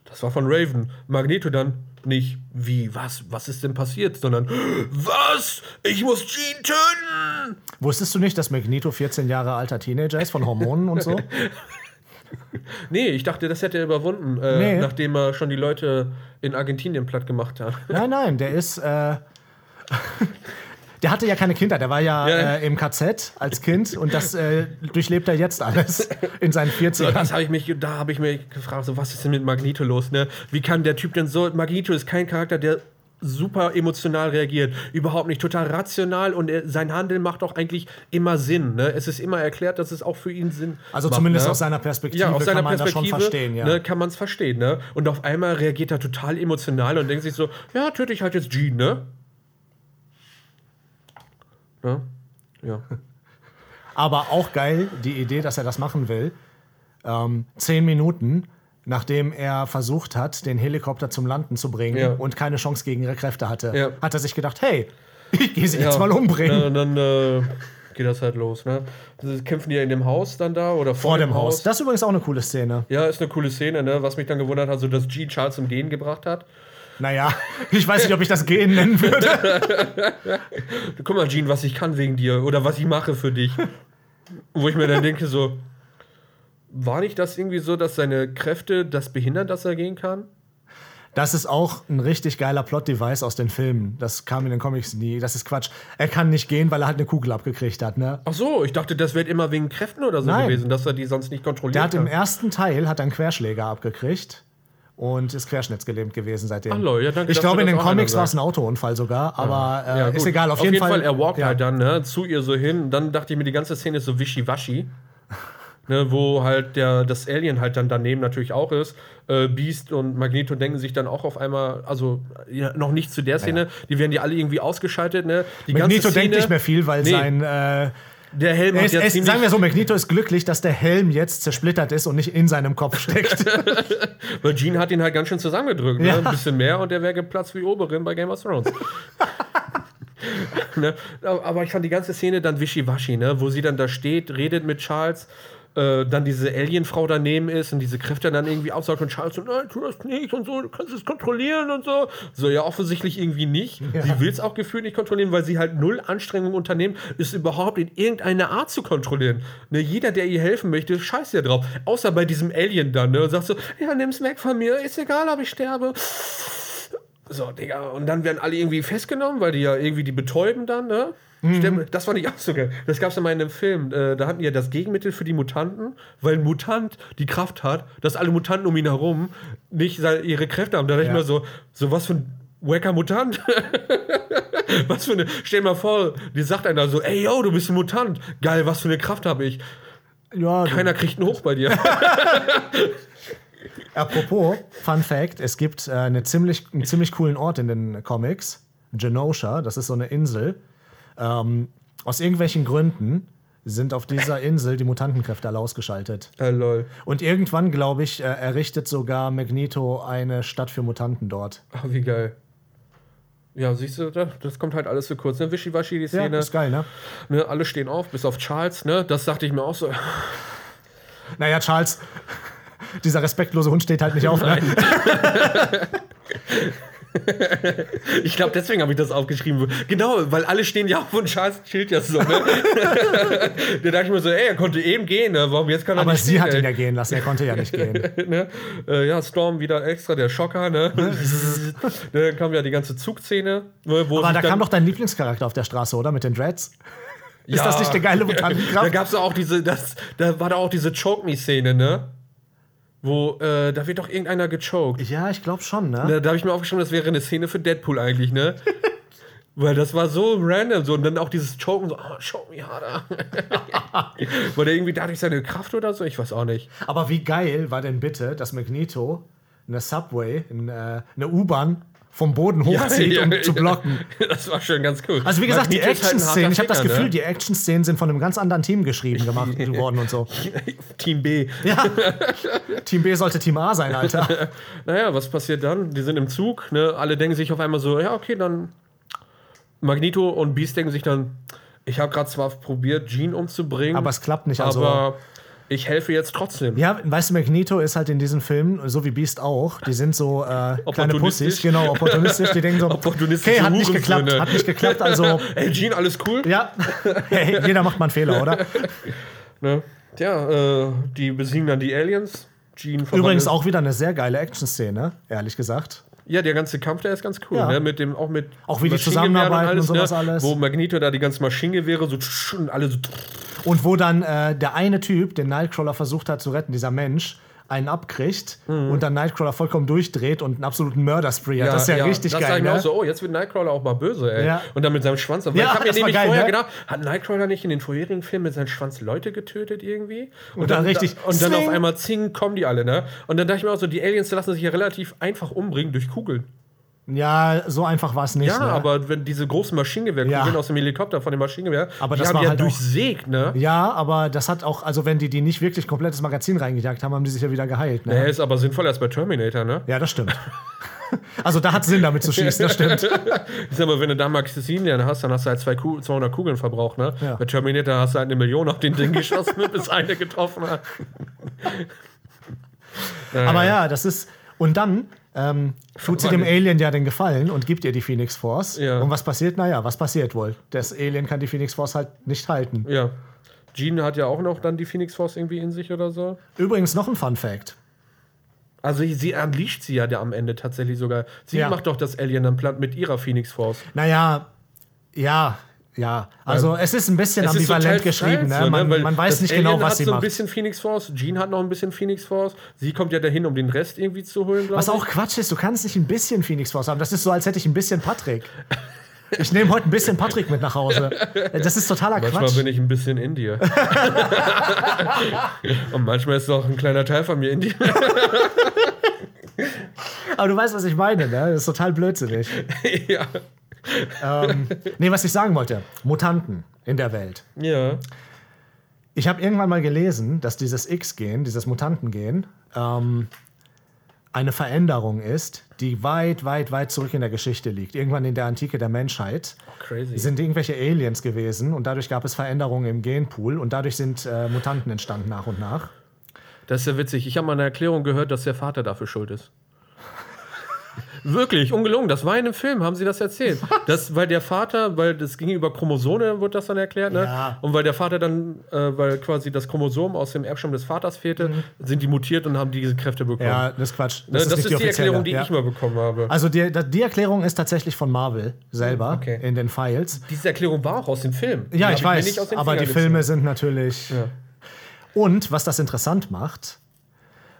Das war von Raven. Magneto dann nicht, wie, was, was ist denn passiert, sondern, was? Ich muss Jean töten! Wusstest du nicht, dass Magneto 14 Jahre alter Teenager ist von Hormonen und so? Nee, ich dachte, das hätte er überwunden, äh, Nee. nachdem er schon die Leute in Argentinien platt gemacht hat. nein, nein, der ist. Äh, der hatte ja keine Kinder, der war ja, Ja. Äh, im KZ als Kind und das äh, durchlebt er jetzt alles in seinen 40ern. Das ich mich, da habe ich mich gefragt, so, was ist denn mit Magneto los? Ne? Wie kann der Typ denn so? Magneto ist kein Charakter, der super emotional reagiert, überhaupt nicht, total rational und er, sein Handeln macht auch eigentlich immer Sinn. Ne? Es ist immer erklärt, dass es auch für ihn Sinn Also macht, zumindest ne? aus seiner Perspektive ja, aus seiner kann man Perspektive das schon verstehen, ja. ne, kann man es verstehen. Ne? Und auf einmal reagiert er total emotional und denkt sich so, ja, töte ich halt jetzt Jean, ne? Ne? Ja. Aber auch geil, die Idee, dass er das machen will. Ähm, zehn Minuten, nachdem er versucht hat, den Helikopter zum Landen zu bringen Ja. und keine Chance gegen ihre Kräfte hatte, Ja. hat er sich gedacht, hey, ich gehe sie jetzt Ja, mal umbringen. Und dann äh, geht das halt los. Ne? Sie kämpfen die ja in dem Haus dann da oder vor, Vor dem Haus. Das ist übrigens auch eine coole Szene. Ja, ist eine coole Szene, ne? Was mich dann gewundert hat, so dass Jean Charles zum Gehen gebracht hat. Naja, ich weiß nicht, ob ich das Gehen nennen würde. Guck mal, Jean, was ich kann wegen dir oder was ich mache für dich. Wo ich mir dann denke, so, war nicht das irgendwie so, dass seine Kräfte das behindern, dass er gehen kann? Das ist auch ein richtig geiler Plot-Device aus den Filmen. Das kam in den Comics nie. Das ist Quatsch. Er kann nicht gehen, weil er halt eine Kugel abgekriegt hat, ne? Ach so, ich dachte, das wäre immer wegen Kräften oder so Nein. gewesen, dass er die sonst nicht kontrolliert Der hat im ersten Teil hat einen Querschläger abgekriegt und ist querschnittsgelähmt gewesen seitdem. Lol, ja, danke, ich glaube, in den Comics war es ein Autounfall sogar, aber äh, Ja, ist gut. egal. Auf, jeden, Fall, er walkt ja. halt dann ne, zu ihr so hin. Dann dachte ich mir, die ganze Szene ist so wischiwaschi. Ne, wo halt der, das Alien halt dann daneben natürlich auch ist. Äh, Beast und Magneto denken sich dann auch auf einmal, also ja, noch nicht zu der Szene, die werden ja alle irgendwie ausgeschaltet. Ne? Die Magneto denkt nicht mehr viel, weil Nee. sein. Äh, Der Helm hat es, ja ziemlich, sagen wir so, Magneto ist glücklich, dass der Helm jetzt zersplittert ist und nicht in seinem Kopf steckt. weil Jean hat ihn halt ganz schön zusammengedrückt. Ja. Ne? Ein bisschen mehr und der wäre geplatzt wie Oberin bei Game of Thrones. ne? Aber ich fand die ganze Szene dann wischiwaschi, ne? wo sie dann da steht, redet mit Charles. Äh, dann diese Alienfrau daneben ist und diese Kräfte dann irgendwie aussagt und Charles so, nein, tu das nicht und so, du kannst es kontrollieren und so. So, ja, offensichtlich irgendwie nicht. Sie will es auch gefühlt nicht kontrollieren, weil sie halt null Anstrengung unternimmt, es überhaupt in irgendeiner Art zu kontrollieren. Ne, jeder, der ihr helfen möchte, scheißt ja drauf. Außer bei diesem Alien dann, ne, und sagt so, ja, nimm's weg von mir, ist egal, ob ich sterbe. So, Digga, und dann werden alle irgendwie festgenommen, weil die ja irgendwie die betäuben dann, ne? Stimmt, das fand ich auch so geil. Das gab es in einem Film. Äh, da hatten die ja das Gegenmittel für die Mutanten, weil ein Mutant die Kraft hat, dass alle Mutanten um ihn herum nicht ihre Kräfte haben. Da dachte Ja. ich mir so, so was für ein wacker Mutant. was für eine, stell dir mal vor, die sagt einer so, ey yo, du bist ein Mutant. Geil, was für eine Kraft habe ich. Ja, Keiner kriegt einen Hoch bei dir. Apropos, Fun Fact: Es gibt äh, eine ziemlich, einen ziemlich coolen Ort in den Comics, Genosha, das ist so eine Insel. Ähm, aus irgendwelchen Gründen sind auf dieser Insel die Mutantenkräfte alle ausgeschaltet. äh, lol. Und irgendwann, glaube ich, äh, errichtet sogar Magneto eine Stadt für Mutanten dort. Ach, wie geil. Ja, siehst du, das kommt halt alles zu kurz. Ne? Wischiwaschi, die Ja, Szene. ist geil, ne? Ne, alle stehen auf, bis auf Charles, ne? Das dachte ich mir auch so. Naja, Charles, dieser respektlose Hund steht halt nicht auf. Ne? Ich glaube, deswegen habe ich das aufgeschrieben. Genau, weil alle stehen ja auf und Charles chillt ja so, ne? da dachte ich mir so, ey, er konnte eben gehen, ne? Warum jetzt kann er Aber nicht sie stehen, hat ihn ey? ja gehen lassen, er konnte ja nicht gehen. ne? äh, ja, Storm wieder extra, der Schocker, ne? Dann kam ja die ganze Zugszene. ne, Wo Aber da kam doch dein Lieblingscharakter auf der Straße, oder? Mit den Dreads? Ist Ja. das nicht eine geile Da Mutantenkraft? gab es auch diese, das, da war da auch diese Choke-Me-Szene, ne? Wo, äh, da wird doch irgendeiner gechoked. Ja, ich glaube schon, ne? Da, da habe ich mir aufgeschrieben, das wäre eine Szene für Deadpool eigentlich, ne? Weil das war so random so und dann auch dieses Choken so, oh, choke me harder. war der irgendwie dadurch seine Kraft oder so? Ich weiß auch nicht. Aber wie geil war denn bitte, dass Magneto eine Subway, eine, eine U-Bahn vom Boden hochzieht, um zu blocken? Das war schon ganz cool. Also wie gesagt, die Magneto ist halt Action-Szenen, ich habe das harter Gefühl, Ficker, die Action-Szenen sind von einem ganz anderen Team geschrieben gemacht worden und so. ne? Team B. Ja. Team B sollte Team A sein, Alter. Naja, was passiert dann? Die sind im Zug, ne? Alle denken sich auf einmal so, ja, okay, dann Magneto und Beast denken sich dann, ich habe gerade zwar probiert, Jean umzubringen, Aber es klappt nicht, also- aber ich helfe jetzt trotzdem. Ja, weißt du, Magneto ist halt in diesen Filmen, so wie Beast auch, die sind so äh, kleine. Pussys, genau, opportunistisch, die denken so, okay, hat nicht geklappt, hat nicht geklappt, also, Ey, Jean, alles cool? ja, hey, jeder macht mal einen Fehler, oder? Ne? Tja, äh, die besiegen dann die Aliens. Verwandelt- Übrigens auch wieder eine sehr geile Action-Szene, ehrlich gesagt. Ja, der ganze Kampf, der ist ganz cool, Ja. ne? Mit dem, auch mit Auch wie die Maschinengewehren zusammenarbeiten und sowas ne? alles. Wo Magneto da die ganzen Maschinengewehre so und alle so Und wo dann äh, der eine Typ, den Nightcrawler versucht hat zu retten, dieser Mensch, einen abkriegt und dann Nightcrawler vollkommen durchdreht und einen absoluten Mörder-Spree hat. das ist ja, richtig das geil, ich mir ne? auch so, oh, jetzt wird Nightcrawler auch mal böse, ey. Ja. Und dann mit seinem Schwanz. Ja, ich habe mir das nämlich geil, vorher ne? gedacht, hat Nightcrawler nicht in den vorherigen Filmen mit seinem Schwanz Leute getötet irgendwie? Und dann richtig Und dann auf einmal zing, kommen die alle, ne? Und dann dachte ich mir auch so, die Aliens lassen sich ja relativ einfach umbringen durch Kugeln. Ja, so einfach war es nicht. Ja, ne? aber wenn diese großen Maschinengewehrkugeln Ja. aus dem Helikopter von dem Maschinengewehr, Aber die das haben war ja halt durchsägt, ne? Ja, aber das hat auch, also wenn die die nicht wirklich komplettes Magazin reingejagt haben, haben die sich ja wieder geheilt. Ne? Er ist aber sinnvoller als bei Terminator, ne? Ja, das stimmt. also da hat Sinn, damit zu schießen, das stimmt. Ich sag mal, wenn du da Maxisilien hast, dann hast du halt zwei Ku 200 Kugeln verbraucht, ne? Ja. Bei Terminator hast du halt eine Million auf den Ding geschossen, bis eine getroffen hat. Aber ja, das ist. Und dann ähm, tut sie dem. Alien ja den Gefallen und gibt ihr die Phoenix Force. Ja. Und was passiert? Naja, was passiert wohl? Das Alien kann die Phoenix Force halt nicht halten. Ja. Jean hat ja auch noch dann die Phoenix Force irgendwie in sich oder so. Übrigens noch ein Fun Fact. Also sie unleasht sie ja da am Ende tatsächlich sogar. Sie Ja. macht doch das Alien dann platt mit ihrer Phoenix Force. Naja, ja, ja. Also es ist ein bisschen Es ambivalent geschrieben. Ne? so, Man, Weil man weiß nicht Alien genau, was hat sie so ein macht. bisschen Phoenix Force, Jean hat noch ein bisschen Phoenix Force. Sie kommt ja dahin, um den Rest irgendwie zu holen. Was auch Quatsch ist, du kannst nicht ein bisschen Phoenix Force haben. Das ist so, als hätte ich ein bisschen Patrick. Ich nehme heute ein bisschen Patrick mit nach Hause. Das ist totaler Manchmal Quatsch. bin ich ein bisschen in dir. Und manchmal ist auch ein kleiner Teil von mir in dir. Aber du weißt, was ich meine, ne? Das ist total blödsinnig. ja. Ähm, nee, was ich sagen wollte. Mutanten in der Welt. Ja. Ich habe irgendwann mal gelesen, dass dieses X-Gen, dieses Mutanten-Gen, ähm, eine Veränderung ist, die weit, weit, weit zurück in der Geschichte liegt. Irgendwann in der Antike der Menschheit Crazy. sind irgendwelche Aliens gewesen und dadurch gab es Veränderungen im Genpool und dadurch sind äh, Mutanten entstanden nach und nach. Das ist ja witzig. Ich habe mal eine Erklärung gehört, dass der Vater dafür schuld ist. Wirklich, ungelungen. Das war in einem Film, haben sie das erzählt. Das, weil der Vater, weil das ging über Chromosome, wurde das dann erklärt, ne? Ja. Und weil der Vater dann, äh, weil quasi das Chromosom aus dem Erbstamm des Vaters fehlte, sind die mutiert und haben diese Kräfte bekommen. Mhm. Ja, das ist Quatsch. ne? das, ist, nicht die, offizielle, Erklärung, die ja. ich mal bekommen habe. Also die, die Erklärung ist tatsächlich von Marvel selber Okay. in den Files. Diese Erklärung war auch aus dem Film. Die Ja, ich mir weiß, nicht aus den aber die Fingern Filme sind natürlich. Ja. Und was das interessant macht,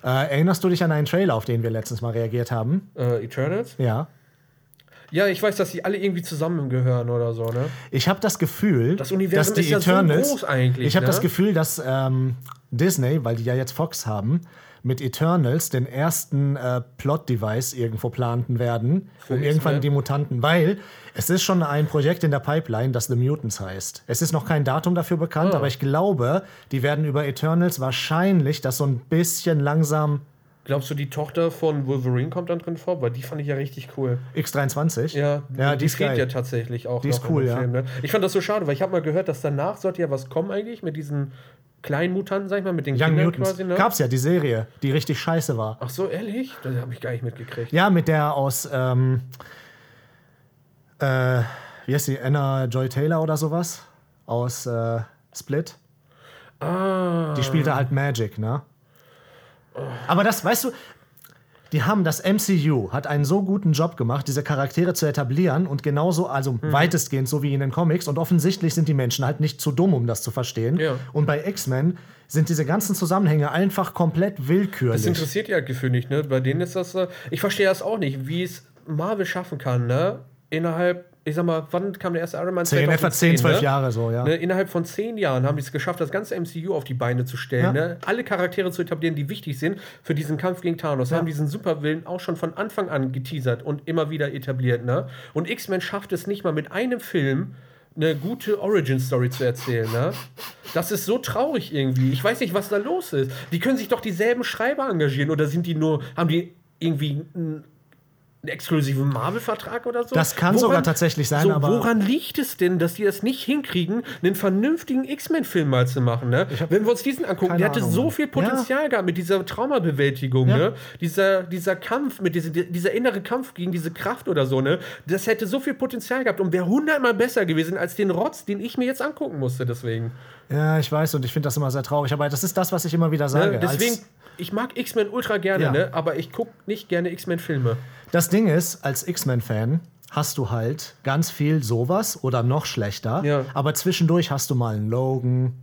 äh, erinnerst du dich an einen Trailer, auf den wir letztens mal reagiert haben? Äh, Eternals? Ja. Ja, ich weiß, dass die alle irgendwie zusammengehören oder so, ne? Ich habe das Gefühl, Das Universum dass die ist ja so Eternals. groß eigentlich, ich habe ne? das Gefühl, dass ähm, Disney, weil die ja jetzt Fox haben, mit Eternals den ersten äh, Plot-Device irgendwo planten werden, Für um irgendwann die Mutanten. Weil es ist schon ein Projekt in der Pipeline, das The Mutants heißt. Es ist noch kein Datum dafür bekannt, Ah. aber ich glaube, die werden über Eternals wahrscheinlich das so ein bisschen langsam Glaubst du, die Tochter von Wolverine kommt dann drin vor? Weil die fand ich ja richtig cool. X23. Ja, ja die, ist fehlt geil. ja tatsächlich auch Die ist cool, dem ja. Film. Ne? Ich fand das so schade, weil ich habe mal gehört, dass danach sollte ja was kommen eigentlich mit diesen kleinen Mutanten, sag ich mal, mit den Young Kindern Mutants. quasi. Ne? Gab's ja die Serie, die richtig scheiße war. Ach so, ehrlich? Das habe ich gar nicht mitgekriegt. Ja, mit der aus, ähm, äh, wie heißt die, Anna Joy Taylor oder sowas? Aus äh, Split. Ah. Die spielte halt Magic, ne? Aber das, weißt du, die haben das MCU hat einen so guten Job gemacht, diese Charaktere zu etablieren und genauso, also Mhm. weitestgehend so wie in den Comics. Und offensichtlich sind die Menschen halt nicht zu dumm, um das zu verstehen. Ja. Und bei X-Men sind diese ganzen Zusammenhänge einfach komplett willkürlich. Das interessiert ja Gefühl nicht, ne? Bei denen ist das. Äh, ich verstehe das auch nicht, wie es Marvel schaffen kann, ne? Innerhalb, ich sag mal, wann kam der erste Iron Man? Zehn, etwa 10, 12 ne? Jahre so, ja. Ne, innerhalb von zehn Jahren haben die es geschafft, das ganze MCU auf die Beine zu stellen. Ja. Ne? Alle Charaktere zu etablieren, die wichtig sind für diesen Kampf gegen Thanos. Haben diesen Superwillen auch schon von Anfang an geteasert und immer wieder etabliert. Ne? Und X-Men schafft es nicht mal mit einem Film eine gute Origin-Story zu erzählen. Ne? Das ist so traurig irgendwie. Ich weiß nicht, was da los ist. Die können sich doch dieselben Schreiber engagieren oder sind die nur, haben die irgendwie einen einen exklusiven Marvel-Vertrag oder so? Das kann sogar tatsächlich sein, so, aber- Woran liegt es denn, dass die es nicht hinkriegen, einen vernünftigen X-Men-Film mal zu machen? Ne? Wenn wir uns diesen angucken, der hatte Ahnung, so viel Potenzial gehabt mit dieser Traumabewältigung, Ja. ne? dieser, dieser Kampf, mit diese, dieser innere Kampf gegen diese Kraft oder so. Ne? Das hätte so viel Potenzial gehabt und wäre hundertmal besser gewesen als den Rotz, den ich mir jetzt angucken musste. Deswegen. Ja, ich weiß und ich finde das immer sehr traurig, aber das ist das, was ich immer wieder sage. Ne? Deswegen, ich mag X-Men ultra gerne, Ja. ne? aber ich gucke nicht gerne X-Men-Filme. Das Ding ist, als X-Men-Fan hast du halt ganz viel sowas oder noch schlechter, Ja. aber zwischendurch hast du mal einen Logan,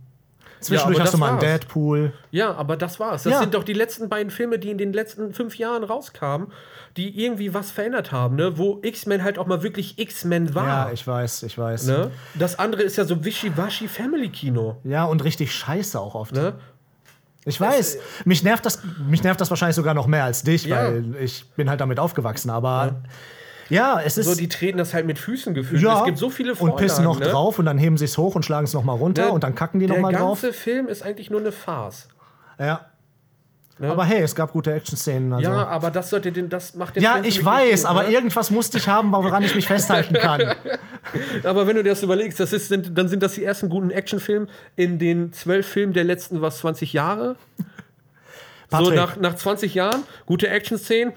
zwischendurch aber hast du mal einen war's. Deadpool. Ja, aber das war's. Das Ja. sind doch die letzten beiden Filme, die in den letzten fünf Jahren rauskamen, die irgendwie was verändert haben, ne? Wo X-Men halt auch mal wirklich X-Men war. Ja, ich weiß, ich weiß. ne? Das andere ist ja so wischiwaschi Family-Kino. Ja, und richtig scheiße auch oft. Ne? Ich weiß, mich nervt das, mich nervt das wahrscheinlich sogar noch mehr als dich, Ja. weil ich bin halt damit aufgewachsen, aber ja, es ist So, die treten das halt mit Füßen gefühlt. ja, Es gibt so viele und Vorlagen, pissen noch ne? drauf und dann heben sie es hoch und schlagen es noch mal runter Ne? und dann kacken die noch Der mal drauf. ganze Film ist eigentlich nur eine Farce. Ja. Ne? Aber hey, es gab gute Action-Szenen. Also. Ja, aber das sollte den, das macht den Ja, Film ich weiß, aber ne? irgendwas musste ich haben, woran ich mich festhalten kann. Aber wenn du dir das überlegst, das ist, dann sind das die ersten guten Actionfilme in den zwölf Filmen der letzten, was, 20 Jahre? So Patrick. nach, nach 20 Jahren, gute Action-Szenen.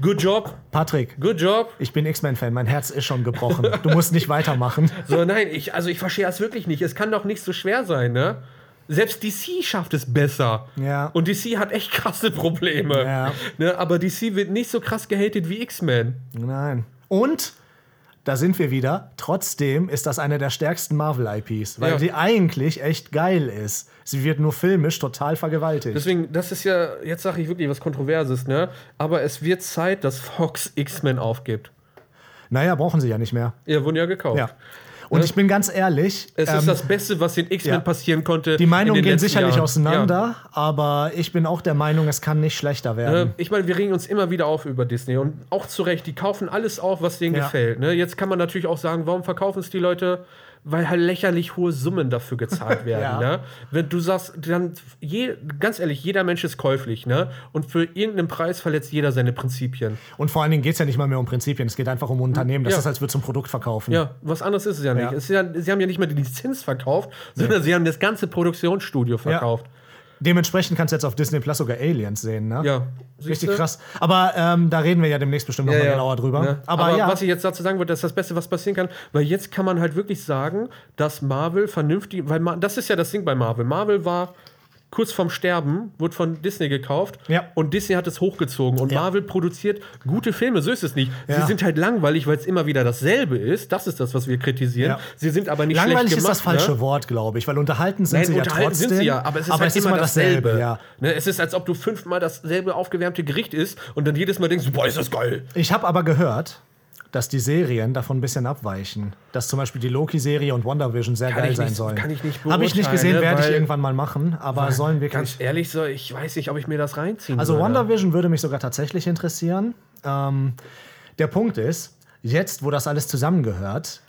Good job, Patrick, good job. ich bin X-Men-Fan, mein Herz ist schon gebrochen. Du musst nicht weitermachen. So, nein, ich, also ich verstehe das wirklich nicht. Es kann doch nicht so schwer sein, ne? Selbst DC schafft es besser. Ja. Und DC hat echt krasse Probleme. Ja. Ne? Aber DC wird nicht so krass gehatet wie X-Men. Nein. Und da sind wir wieder. Trotzdem ist das eine der stärksten Marvel-IPs, weil Ja. die eigentlich echt geil ist. Sie wird nur filmisch total vergewaltigt. Deswegen, das ist ja, jetzt sage ich wirklich was Kontroverses, ne? Aber es wird Zeit, dass Fox X-Men aufgibt. naja, brauchen sie ja nicht mehr. Ja, wurden ja gekauft. Ja. Und ich bin ganz ehrlich, Es ähm, ist das Beste, was den X-Men ja. passieren konnte. die Meinungen gehen sicherlich Jahren. auseinander, aber ich bin auch der Meinung, es kann nicht schlechter Ja. werden. Ne? Ich meine, wir regen uns immer wieder auf über Disney und auch zu Recht, die kaufen alles auf, was denen Ja. gefällt. Ne? Jetzt kann man natürlich auch sagen, warum verkaufen es die Leute? Weil halt lächerlich hohe Summen dafür gezahlt werden. Ja. ne? Wenn du sagst, dann je, ganz ehrlich, jeder Mensch ist käuflich, ne? Und für irgendeinen Preis verletzt jeder seine Prinzipien. Und vor allen Dingen geht es ja nicht mal mehr um Prinzipien, es geht einfach um Unternehmen. Das Ja. ist, als würde zum Produkt verkaufen. Ja, was anderes ist es ja nicht. Ja. Es ist ja, sie haben ja nicht mehr die Lizenz verkauft, sondern sie haben das ganze Produktionsstudio verkauft. Dementsprechend kannst du jetzt auf Disney Plus sogar Aliens sehen, ne? Ja, Richtig krass. Aber ähm, da reden wir ja demnächst bestimmt nochmal genauer drüber. Ne? Aber, Aber, ja, was ich jetzt dazu sagen würde, das ist das Beste, was passieren kann, weil jetzt kann man halt wirklich sagen, dass Marvel vernünftig, weil Ma das ist ja das Ding bei Marvel. Marvel war kurz vorm Sterben, wurde von Disney gekauft Ja. und Disney hat es hochgezogen und Ja. Marvel produziert gute Filme, so ist es nicht. Sie Ja. sind halt langweilig, weil es immer wieder dasselbe ist. Das ist das, was wir kritisieren. Ja. Sie sind aber nicht langweilig schlecht ist gemacht. das falsche ne? Wort, glaube ich, weil unterhalten sind Nein, sie ja unterhalten trotzdem. sind sie ja, aber es ist halt immer dasselbe. Ja. Ne, es ist, als ob du fünfmal dasselbe aufgewärmte Gericht isst und dann jedes Mal denkst, boah, ist das geil. Ich habe aber gehört, dass die Serien davon ein bisschen abweichen. Dass zum Beispiel die Loki-Serie und WandaVision sehr Kann geil sein nicht- sollen. kann ich nicht Habe ich nicht gesehen, ne, werde ich irgendwann mal machen, aber sollen wir Ganz ehrlich, so, ich weiß nicht, ob ich mir das reinziehen Also würde. WandaVision würde mich sogar tatsächlich interessieren. Ähm, der Punkt ist, jetzt, wo das alles zusammengehört,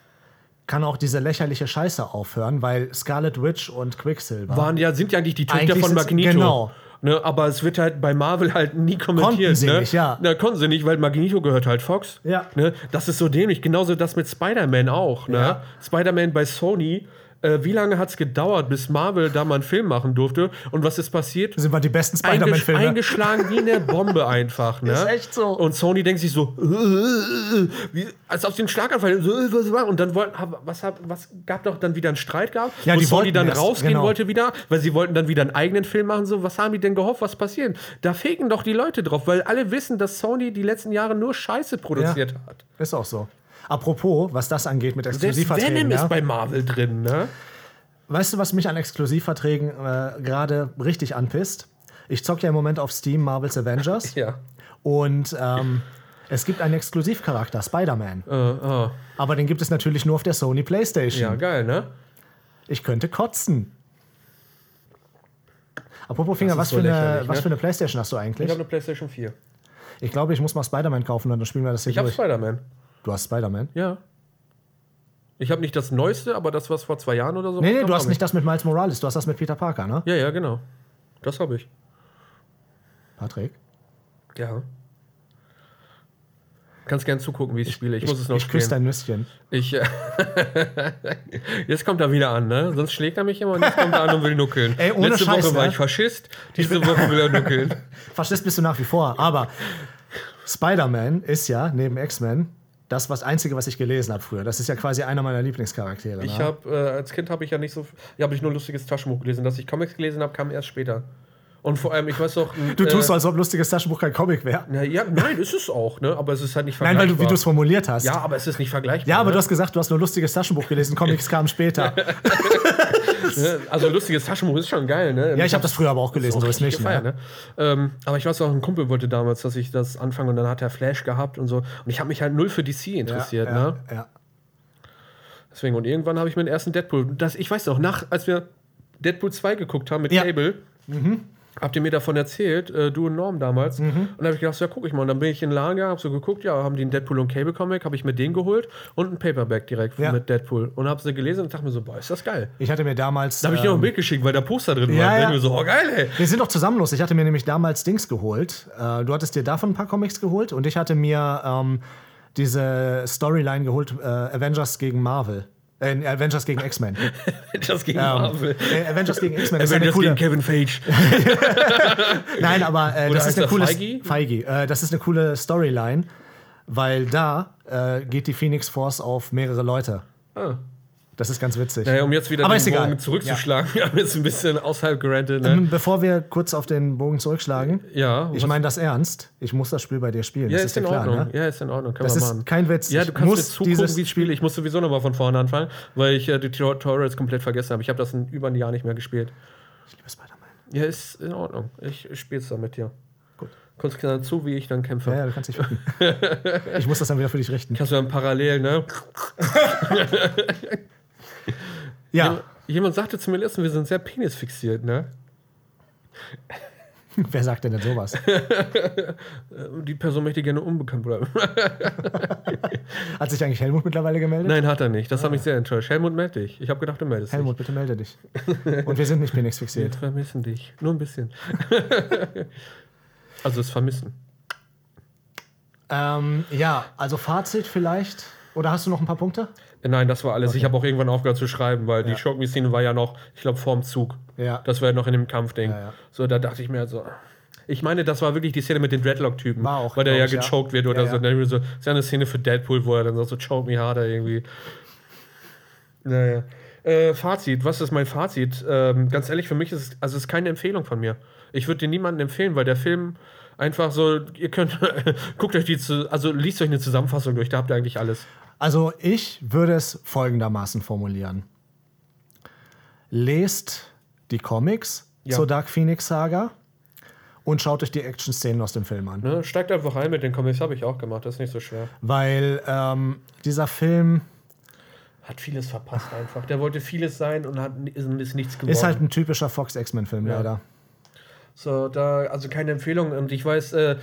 kann auch diese lächerliche Scheiße aufhören, weil Scarlet Witch und Quicksilver waren ja, sind ja eigentlich die Töchter Eigentlich von Magneto. genau. Ne, aber es wird halt bei Marvel halt nie kommentiert. Konnten sie ne? nicht, ja. Na, konnten sie nicht, weil Magneto gehört halt Fox. Ja. Ne? Das ist so dämlich. Genauso das mit Spider-Man auch. Ne? Ja. Spider-Man bei Sony. Äh, wie lange hat es gedauert, bis Marvel da mal einen Film machen durfte? Und was ist passiert? sind wir die besten Eingesch Spider-Man-Filme. eingeschlagen wie eine Bombe einfach. Ne? Ist echt so. Und Sony denkt sich so, wie, als auf den Schlaganfall. äh? Und dann wollten, was, was gab doch dann wieder einen Streit gab, Ja, wo die Sony dann rausgehen genau. wollte wieder, weil sie wollten dann wieder einen eigenen Film machen. So, was haben die denn gehofft, was passiert? Da fegen doch die Leute drauf, weil alle wissen, dass Sony die letzten Jahre nur Scheiße produziert hat. Ist auch so. Apropos, was das angeht mit Selbst Exklusivverträgen. Venom Ja, ist bei Marvel drin, ne? weißt du, was mich an Exklusivverträgen äh, gerade richtig anpisst? Ich zocke ja im Moment auf Steam Marvel's Avengers Ja. und ähm, es gibt einen Exklusivcharakter, Spider-Man. Äh, ah. Aber den gibt es natürlich nur auf der Sony PlayStation. Ja, geil, ne? Ich könnte kotzen. Apropos Finger, was, so für eine, lächerlich, was ne? für eine Playstation hast du Ich eigentlich? habe eine PlayStation 4. Ich glaube, ich muss mal Spider-Man kaufen und dann spielen wir das hier Ich habe durch. Spider-Man. Du hast Spider-Man? Ja. Ich habe nicht das Neueste, aber das, was vor zwei Jahren oder so. Nee, nee, du hast nicht ich. das mit Miles Morales, du hast das mit Peter Parker, ne? Ja, ja, genau. Das habe ich. Patrick? Ja. Kannst gern zugucken, wie ich spiele. Ich, muss es noch ich küsse spielen. dein Nüsschen. Ich, äh, jetzt kommt er wieder an, ne? Sonst schlägt er mich immer und jetzt kommt er an und will nuckeln. Ey, ohne Letzte Scheiß, Woche war ne? ich Faschist, diese Woche will er nuckeln. Faschist bist du nach wie vor, aber Spider-Man ist ja neben X-Men das was Einzige, was ich gelesen habe früher. Das ist ja quasi einer meiner Lieblingscharaktere. Ich ne? habe äh, als Kind habe ich ja nicht so, ja, habe ich nur lustiges Taschenbuch gelesen. Dass ich Comics gelesen habe, kam erst später. Und vor allem, ich weiß doch. Du tust so, äh, als ob lustiges Taschenbuch kein Comic wäre. na, ja, nein, ist es auch, ne? Aber es ist halt nicht Nein, vergleichbar. weil du, wie du es formuliert hast. Ja, aber es ist nicht vergleichbar. Ja, aber ne? du hast gesagt, du hast nur lustiges Taschenbuch gelesen, Comics kamen später. Ne? Also lustiges Taschenbuch ist schon geil, ne? Ja, ich habe das früher aber auch gelesen, so ist nicht. gefeiert, Ne? ne? Ähm, aber ich weiß auch, ein Kumpel wollte damals, dass ich das anfange und dann hat er Flash gehabt und so. Und ich habe mich halt null für DC interessiert, ja, ne? ja. Deswegen, und irgendwann habe ich mir den ersten Deadpool. Das, ich weiß noch, nach, als wir Deadpool 2 geguckt haben mit Ja. Cable, habt ihr mir davon erzählt, äh, du und Norm damals. Und dann habe ich gedacht, ja, guck ich mal. Und dann bin ich in den Laden gegangen, hab so geguckt, ja, haben die einen Deadpool und Cable Comic, habe ich mir den geholt und ein Paperback direkt Ja. mit Deadpool. Und habe sie gelesen und dachte mir so, boah, ist das geil. Ich hatte mir damals. Da habe ich dir noch ein ähm, Bild geschickt, weil da Poster drin Ja, waren. ja. Ja. mir so, oh geil, ey. Wir sind doch zusammen los. Ich hatte mir nämlich damals Dings geholt. Äh, du hattest dir davon ein paar Comics geholt und ich hatte mir ähm, diese Storyline geholt: äh, Avengers gegen Marvel. Äh, Avengers gegen X-Men. Das gegen Ähm, Marvel. äh, Avengers gegen X-Men. Das ist Avengers coole. gegen Kevin Feige. Nein, aber äh, das ist eine coole. Feige? Feige. Äh, das ist eine coole Storyline, weil da äh, geht die Phoenix Force auf mehrere Leute. Ah. Das ist ganz witzig. Naja, um jetzt wieder Aber den ist. Bogen zurückzuschlagen. Wir haben jetzt ein bisschen außerhalb gerantet. Ne? Ähm, Bevor wir kurz auf den Bogen zurückschlagen, ja, ich meine das ernst. Ich muss das Spiel bei dir spielen. ja, das ist in dir klar, Ordnung. ne? Ja, ist in Ordnung. Können Das ist machen. kein Witz. Ja, du kannst muss zugucken, dieses wie ich spiele. Ich muss sowieso nochmal von vorne anfangen, weil ich äh, die Tutorials komplett vergessen habe. Ich habe das in über ein Jahr nicht mehr gespielt. Ich liebe Spider-Man. Ja, ist in Ordnung. Ich spiele es dann mit dir. Gut. Dann zu, wie ich dann kämpfe. Ja, ja, du kannst dich ficken. ich muss das dann wieder für dich richten. Kannst du dann parallel, ne? Ja, Jemand sagte zu mir letztens, wir sind sehr penisfixiert, ne? Wer sagt denn denn sowas? Die Person möchte gerne unbekannt bleiben. Hat sich eigentlich Helmut mittlerweile gemeldet? Nein, hat er nicht. Das hat mich sehr enttäuscht. Helmut, melde dich. Ich habe gedacht, du meldest Helmut, bitte melde dich. Und wir sind nicht Phoenix dich. fixiert. Wir vermissen dich. Nur ein bisschen. also das Vermissen. Ähm, ja, also Fazit vielleicht. Oder hast du noch ein paar Punkte? Nein, das war alles. Ich habe auch irgendwann aufgehört zu schreiben, weil die Ja. Shock Me-Szene war ja noch, ich glaube, vorm Zug. Ja. Das war ja noch in dem Kampfding. Ja, ja. So, da dachte ich mir so. Ich meine, das war wirklich die Szene mit den Dreadlock-Typen. Weil der ja gechoked wird oder so. Dann so. Das ist ja eine Szene für Deadpool, wo er dann sagt so, choke me harder irgendwie. Naja. Äh, Fazit, was ist mein Fazit? Ähm, ganz ehrlich, für mich ist es, also es ist keine Empfehlung von mir. Ich würde dir niemanden empfehlen, weil der Film einfach so, ihr könnt, guckt euch die, zu, also liest euch eine Zusammenfassung durch, da habt ihr eigentlich alles. Also ich würde es folgendermaßen formulieren. Lest die Comics Ja. zur Dark Phoenix Saga und schaut euch die Action-Szenen aus dem Film an. Ne? Steigt einfach rein mit den Comics, habe ich auch gemacht, das ist nicht so schwer. Weil ähm, dieser Film Hat vieles verpasst einfach. Der wollte vieles sein und hat, ist, ist nichts geworden. ist halt ein typischer Fox X-Men-Film, Ja. leider. So, da, also keine Empfehlung. Und ich weiß, äh,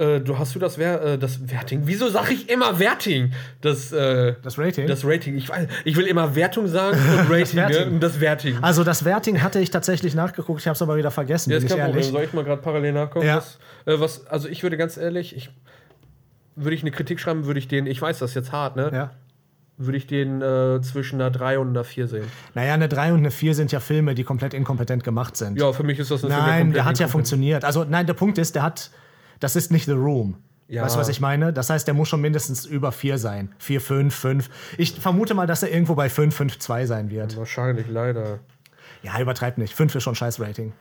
äh, du hast du das, Wer äh, das Werting? Wieso sage ich immer Werting? Das, äh, Das Rating? das Rating. Ich, ich will immer Wertung sagen und Rating. das, Werting. ne? Das Werting. Also das Werting hatte ich tatsächlich nachgeguckt, ich habe es aber wieder vergessen, Ja, ist ich kein Problem. ehrlich. Soll ich mal gerade parallel nachgucken? Ja. Was, äh, was, also ich würde ganz ehrlich, ich würde ich eine Kritik schreiben, würde ich den, ich weiß, das ist jetzt hart, ne? Ja. Würde ich den äh, zwischen einer 3 und einer 4 sehen. Naja, eine 3 und eine 4 sind ja Filme, die komplett inkompetent gemacht sind. Ja, für mich ist das eine Film, Nein, komplett der hat ja funktioniert. Also nein, der Punkt ist, der hat, das ist nicht The Room. Ja. Weißt du, was ich meine? Das heißt, der muss schon mindestens über 4 sein. 4, 5, 5. Ich vermute mal, dass er irgendwo bei 5, 5, 2 sein wird. Wahrscheinlich, leider. Ja, übertreibt nicht. 5 ist schon scheiß Rating.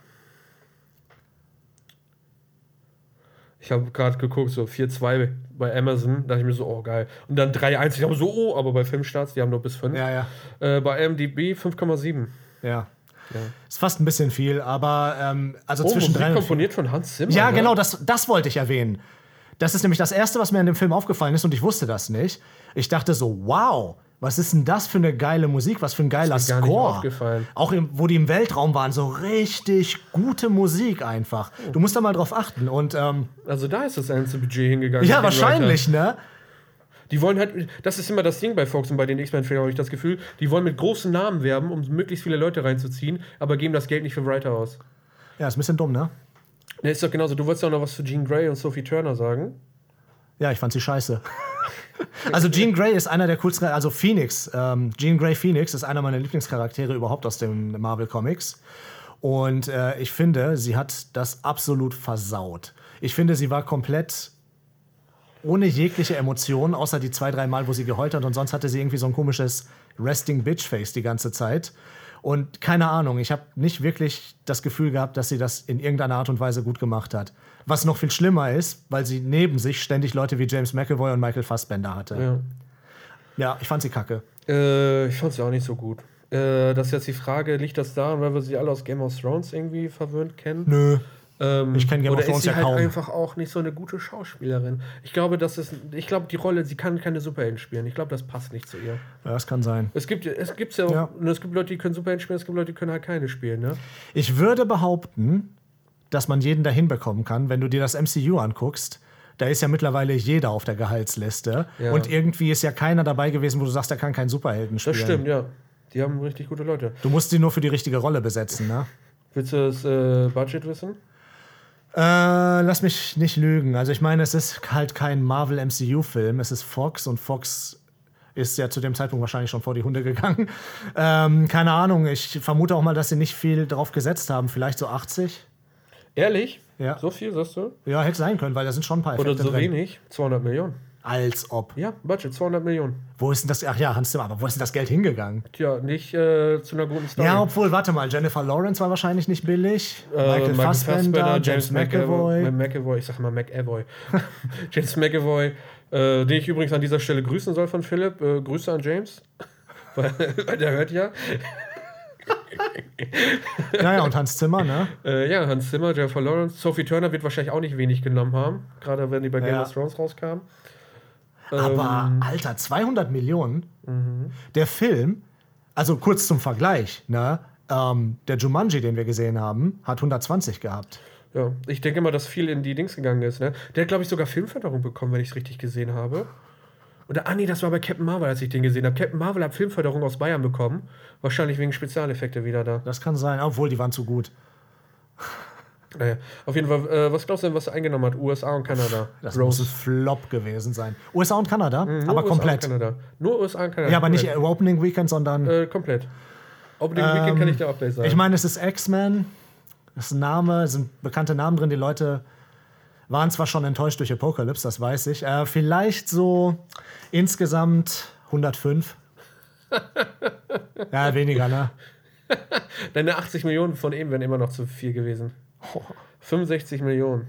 Ich habe gerade geguckt, so 4-2 bei Amazon, da dachte ich mir so, oh geil. Und dann 3-1, ich habe so, oh, aber bei Filmstarts, die haben nur bis 5. Ja, ja. Äh, bei MDB 5,7. Ja. Ist fast ein bisschen viel, aber ähm, also Oh, zwischen Musik 3 und 4. komponiert von Hans Zimmer. Ja, ne? genau, das, das wollte ich erwähnen. Das ist nämlich das Erste, was mir in dem Film aufgefallen ist und ich wusste das nicht. Ich dachte so, wow, was ist denn das für eine geile Musik, was für ein geiler Ist mir gar Score. aufgefallen. Auch im, wo die im Weltraum waren, so richtig gute Musik einfach. Du musst da mal drauf achten. Und ähm, Also da ist das ganze Budget hingegangen. ja, wahrscheinlich, ne? Die wollen halt, das ist immer das Ding bei Fox und bei den X-Men-Filmen, habe ich das Gefühl, die wollen mit großen Namen werben, um möglichst viele Leute reinzuziehen, aber geben das Geld nicht für Writer aus. Ja, ist ein bisschen dumm, ne? Ne, ist doch genauso. Du wolltest auch noch was zu Jean Grey und Sophie Turner sagen. Ja, ich fand sie scheiße. Also Jean Grey ist einer der coolsten, also Phoenix, ähm, Jean Grey Phoenix ist einer meiner Lieblingscharaktere überhaupt aus den Marvel Comics. Und äh, ich finde, sie hat das absolut versaut. Ich finde, sie war komplett ohne jegliche Emotion, außer die zwei, drei Mal, wo sie geheult hat. Und sonst hatte sie irgendwie so ein komisches Resting Bitch Face die ganze Zeit. Und keine Ahnung, ich habe nicht wirklich das Gefühl gehabt, dass sie das in irgendeiner Art und Weise gut gemacht hat. Was noch viel schlimmer ist, weil sie neben sich ständig Leute wie James McAvoy und Michael Fassbender hatte. Ja, Ja. ich fand sie kacke. Äh, ich fand sie auch nicht so gut. Äh, das ist jetzt die Frage, liegt das daran, weil wir sie alle aus Game of Thrones irgendwie verwöhnt kennen? Nö. Ähm, Ich kenn Game of oder Thrones ist sie ja halt kaum. einfach auch nicht so eine gute Schauspielerin. Ich glaube, das ist, ich glaube, die Rolle, sie kann keine Superhelden spielen. Ich glaube, das passt nicht zu ihr. Ja, das kann sein. Es gibt, es gibt's ja auch, Ja. und es gibt Leute, die können Superhelden spielen, es gibt Leute, die können halt keine spielen, ne? Ich würde behaupten, dass man jeden dahin bekommen kann, wenn du dir das MCU anguckst. Da ist ja mittlerweile jeder auf der Gehaltsliste. Ja. Und irgendwie ist ja keiner dabei gewesen, wo du sagst, er kann keinen Superhelden spielen. Das stimmt, ja. Die haben richtig gute Leute. Du musst sie nur für die richtige Rolle besetzen, ne? Willst du das äh, Budget wissen? Äh, lass mich nicht lügen. Also ich meine, es ist halt kein Marvel MCU-Film, es ist Fox und Fox ist ja zu dem Zeitpunkt wahrscheinlich schon vor die Hunde gegangen. Ähm, keine Ahnung, ich vermute auch mal, dass sie nicht viel drauf gesetzt haben, vielleicht so 80. Ehrlich? Ja. So viel, sagst du? Ja, hätte sein können, weil da sind schon ein paar Oder Effekte so drin. wenig? 200 Millionen. Als ob. Ja, Budget, 200 Millionen. Wo ist denn das? Ach ja, Hans Zimmer, aber wo ist denn das Geld hingegangen? Tja, nicht äh, zu einer guten Story. Ja, obwohl, warte mal, Jennifer Lawrence war wahrscheinlich nicht billig. Äh, Michael Fassbender, James McAvoy. McAvoy. McAvoy, ich sag immer McAvoy. James McAvoy, äh, den ich übrigens an dieser Stelle grüßen soll von Philipp. Äh, Grüße an James. Weil der hört ja. Naja, und Hans Zimmer, ne? Äh, ja, Hans Zimmer, Jennifer Lawrence. Sophie Turner wird wahrscheinlich auch nicht wenig genommen haben. Gerade wenn die bei Game Ja. of Thrones rauskam. Aber, Ähm. Alter, 200 Millionen? Mhm. Der Film, also kurz zum Vergleich, ne? Ähm, der Jumanji, den wir gesehen haben, hat 120 gehabt. Ja, ich denke mal, dass viel in die Dings gegangen ist. Ne? Der hat, glaube ich, sogar Filmförderung bekommen, wenn ich es richtig gesehen habe. Oder, ah nee, das war bei Captain Marvel, als ich den gesehen habe. Captain Marvel hat Filmförderung aus Bayern bekommen. Wahrscheinlich wegen Spezialeffekte wieder da. Das kann sein, obwohl die waren zu gut. Naja, auf jeden Fall, äh, was glaubst du denn, was er eingenommen hat? USA und Kanada. Das muss ein Flop gewesen sein. USA und Kanada, Nur aber USA komplett. Kanada. Nur USA und Kanada. Ja, aber nicht komplett. äh, Opening Weekend, sondern. Äh, komplett. Opening Weekend kann ich dir auch gleich sagen. Ich meine, es ist X-Men. Es ist ein Name, es sind bekannte Namen drin. Die Leute waren zwar schon enttäuscht durch Apocalypse, das weiß ich. Äh, vielleicht so insgesamt 105. ja, weniger, ne? Deine 80 Millionen von eben wären immer noch zu viel gewesen. 65 Millionen.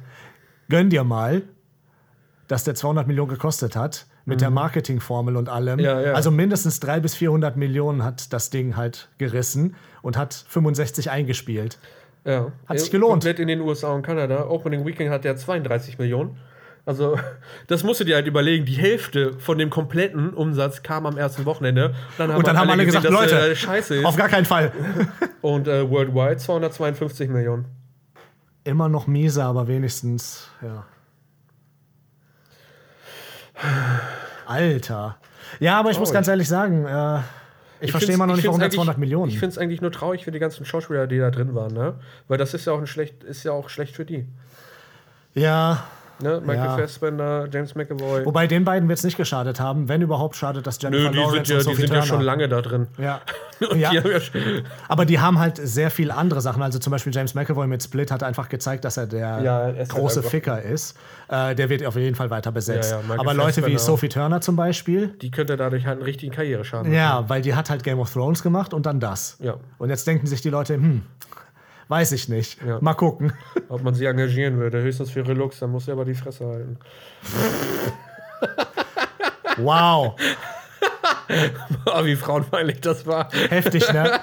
Gönn dir mal, dass der 200 Millionen gekostet hat. Mit der Marketingformel und allem. Mhm. Ja, ja. Also mindestens 300 bis 400 Millionen hat das Ding halt gerissen und hat 65 eingespielt. Ja. Hat sich Äh, gelohnt. Komplett in den USA und Kanada. Opening Weekend hat der 32 Millionen. Also, das musst du dir halt überlegen. Die Hälfte von dem kompletten Umsatz kam am ersten Wochenende. Dann Und dann haben alle gesagt, dass, Leute, äh, scheiße ist. Auf gar keinen Fall. Und äh, worldwide 252 Millionen. Immer noch miese, aber wenigstens, ja. Alter. Ja, aber ich muss Traurig. ganz ehrlich sagen, äh, ich, verstehe find's- immer noch nicht, warum eigentlich- 200 Millionen. Ich finde es eigentlich nur traurig für die ganzen Schauspieler, die da drin waren, ne? Weil das ist ja auch ein schlecht, ist ja auch schlecht für die. ja, Ne? Michael Ja. Fassbender, James McAvoy. wobei den beiden wird es nicht geschadet haben. Wenn überhaupt, schadet das Nö, Jennifer die sind Lawrence ja, und die sind ja schon lange da drin. Ja. Ja. die ja Aber die haben halt sehr viel andere Sachen. Also zum Beispiel James McAvoy mit Split hat einfach gezeigt, dass er der er halt große Ficker ist. Äh, der wird auf jeden Fall weiter besetzt. Aber Leute wie. Sophie Turner zum Beispiel, die könnte dadurch halt einen richtigen Karriereschaden ja, weil die hat halt Game of Thrones gemacht und dann das. Ja. Und jetzt denken sich die Leute, hm, weiß ich nicht. Ja. Mal gucken. Ob man sie engagieren würde, höchstens für Relux, dann muss sie aber die Fresse halten. Wow, Ah, wie frauenfeindlich das war. heftig, ne?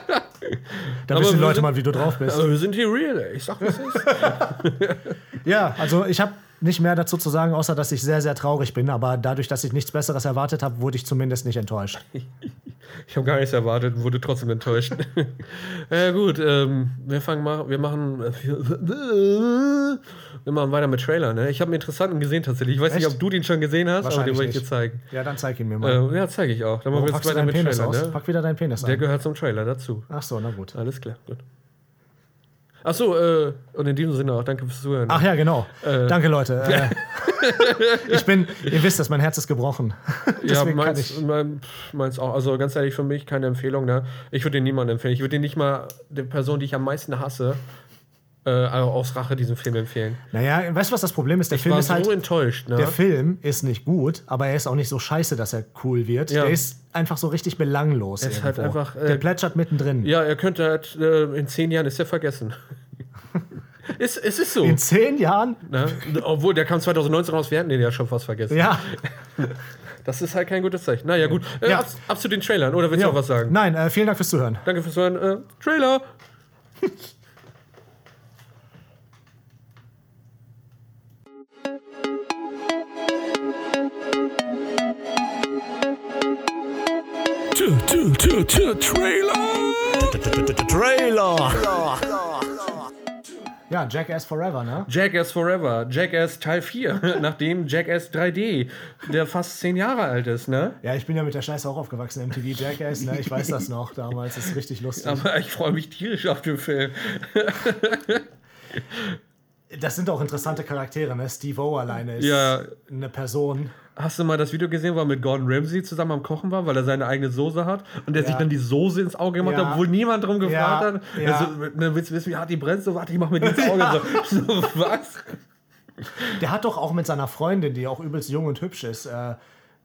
Da Aber wissen die Leute sind- mal, wie du drauf bist. Aber wir sind hier real, ey. Ich sag, was ist. Ja, also ich habe nicht mehr dazu zu sagen, außer dass ich sehr, sehr traurig bin. Aber dadurch, dass ich nichts Besseres erwartet habe, wurde ich zumindest nicht enttäuscht. Ich habe gar nichts erwartet und wurde trotzdem enttäuscht. ja, gut, ähm, wir fangen mal, wir machen, wir machen weiter mit Trailer, ne? Ich habe einen interessanten gesehen tatsächlich. Ich weiß nicht, Echt? ob du den schon gesehen hast, aber den wollte ich dir nicht. zeigen. Ja, dann zeig ihn mir mal. Äh, ja, zeige ich auch. Dann machen wir jetzt weiter mit Penis Trailer, ne? Pack wieder deinen Penis Der an. gehört zum Trailer dazu. Ach so, na gut. Alles klar, gut. Achso, äh, und in diesem Sinne auch danke fürs Zuhören. Ach ja, genau. Äh. Danke, Leute. Äh, ich bin, ihr wisst das, mein Herz ist gebrochen. ja, meins, ich. mein, meins auch. Also ganz ehrlich, für mich keine Empfehlung. Ne? Ich würde den niemandem empfehlen. Ich würde den nicht mal der Person, die ich am meisten hasse, äh, aus Rache diesen Film empfehlen. Naja, weißt du, was das Problem ist? Der Ich Film war ist halt. so enttäuscht. Ne? Der Film ist nicht gut, aber er ist auch nicht so scheiße, dass er cool wird. Ja. Der ist einfach so richtig belanglos. Er ist halt einfach, äh, der plätschert mittendrin. ja, er könnte halt, äh, in zehn Jahren ist er vergessen. ist, es ist so. In zehn Jahren? Ne? Obwohl, der kam 2019 raus, wir hatten den ja schon fast vergessen. Ja. Das ist halt kein gutes Zeichen. Naja, gut. Äh, Ja. ab, ab zu den Trailern, oder willst du Ja. noch was sagen? Nein, äh, vielen Dank fürs Zuhören. Danke fürs Hören. Äh, Trailer! Ja, Jackass Forever, ne? Jackass Forever, Jackass Teil 4, nachdem Jackass 3D, der fast zehn Jahre alt ist, ne? Ja, ich bin ja mit der Scheiße auch aufgewachsen, MTV Jackass, ne? Ich weiß das noch damals, das ist richtig lustig. Aber ich freue mich tierisch auf den Film. Das sind auch interessante Charaktere, ne? Steve O alleine ist Ja. eine Person. Hast du mal das Video gesehen, wo er mit Gordon Ramsay zusammen am Kochen war, weil er seine eigene Soße hat und der sich dann die Soße ins Auge gemacht Ja. hat, obwohl niemand drum gefragt Ja. hat? Ja. Also, ne, willst du wissen, wie hart die brennt? So, warte, ich mach mir die ins Auge. so, so, was? Der hat doch auch mit seiner Freundin, die auch übelst jung und hübsch ist, äh,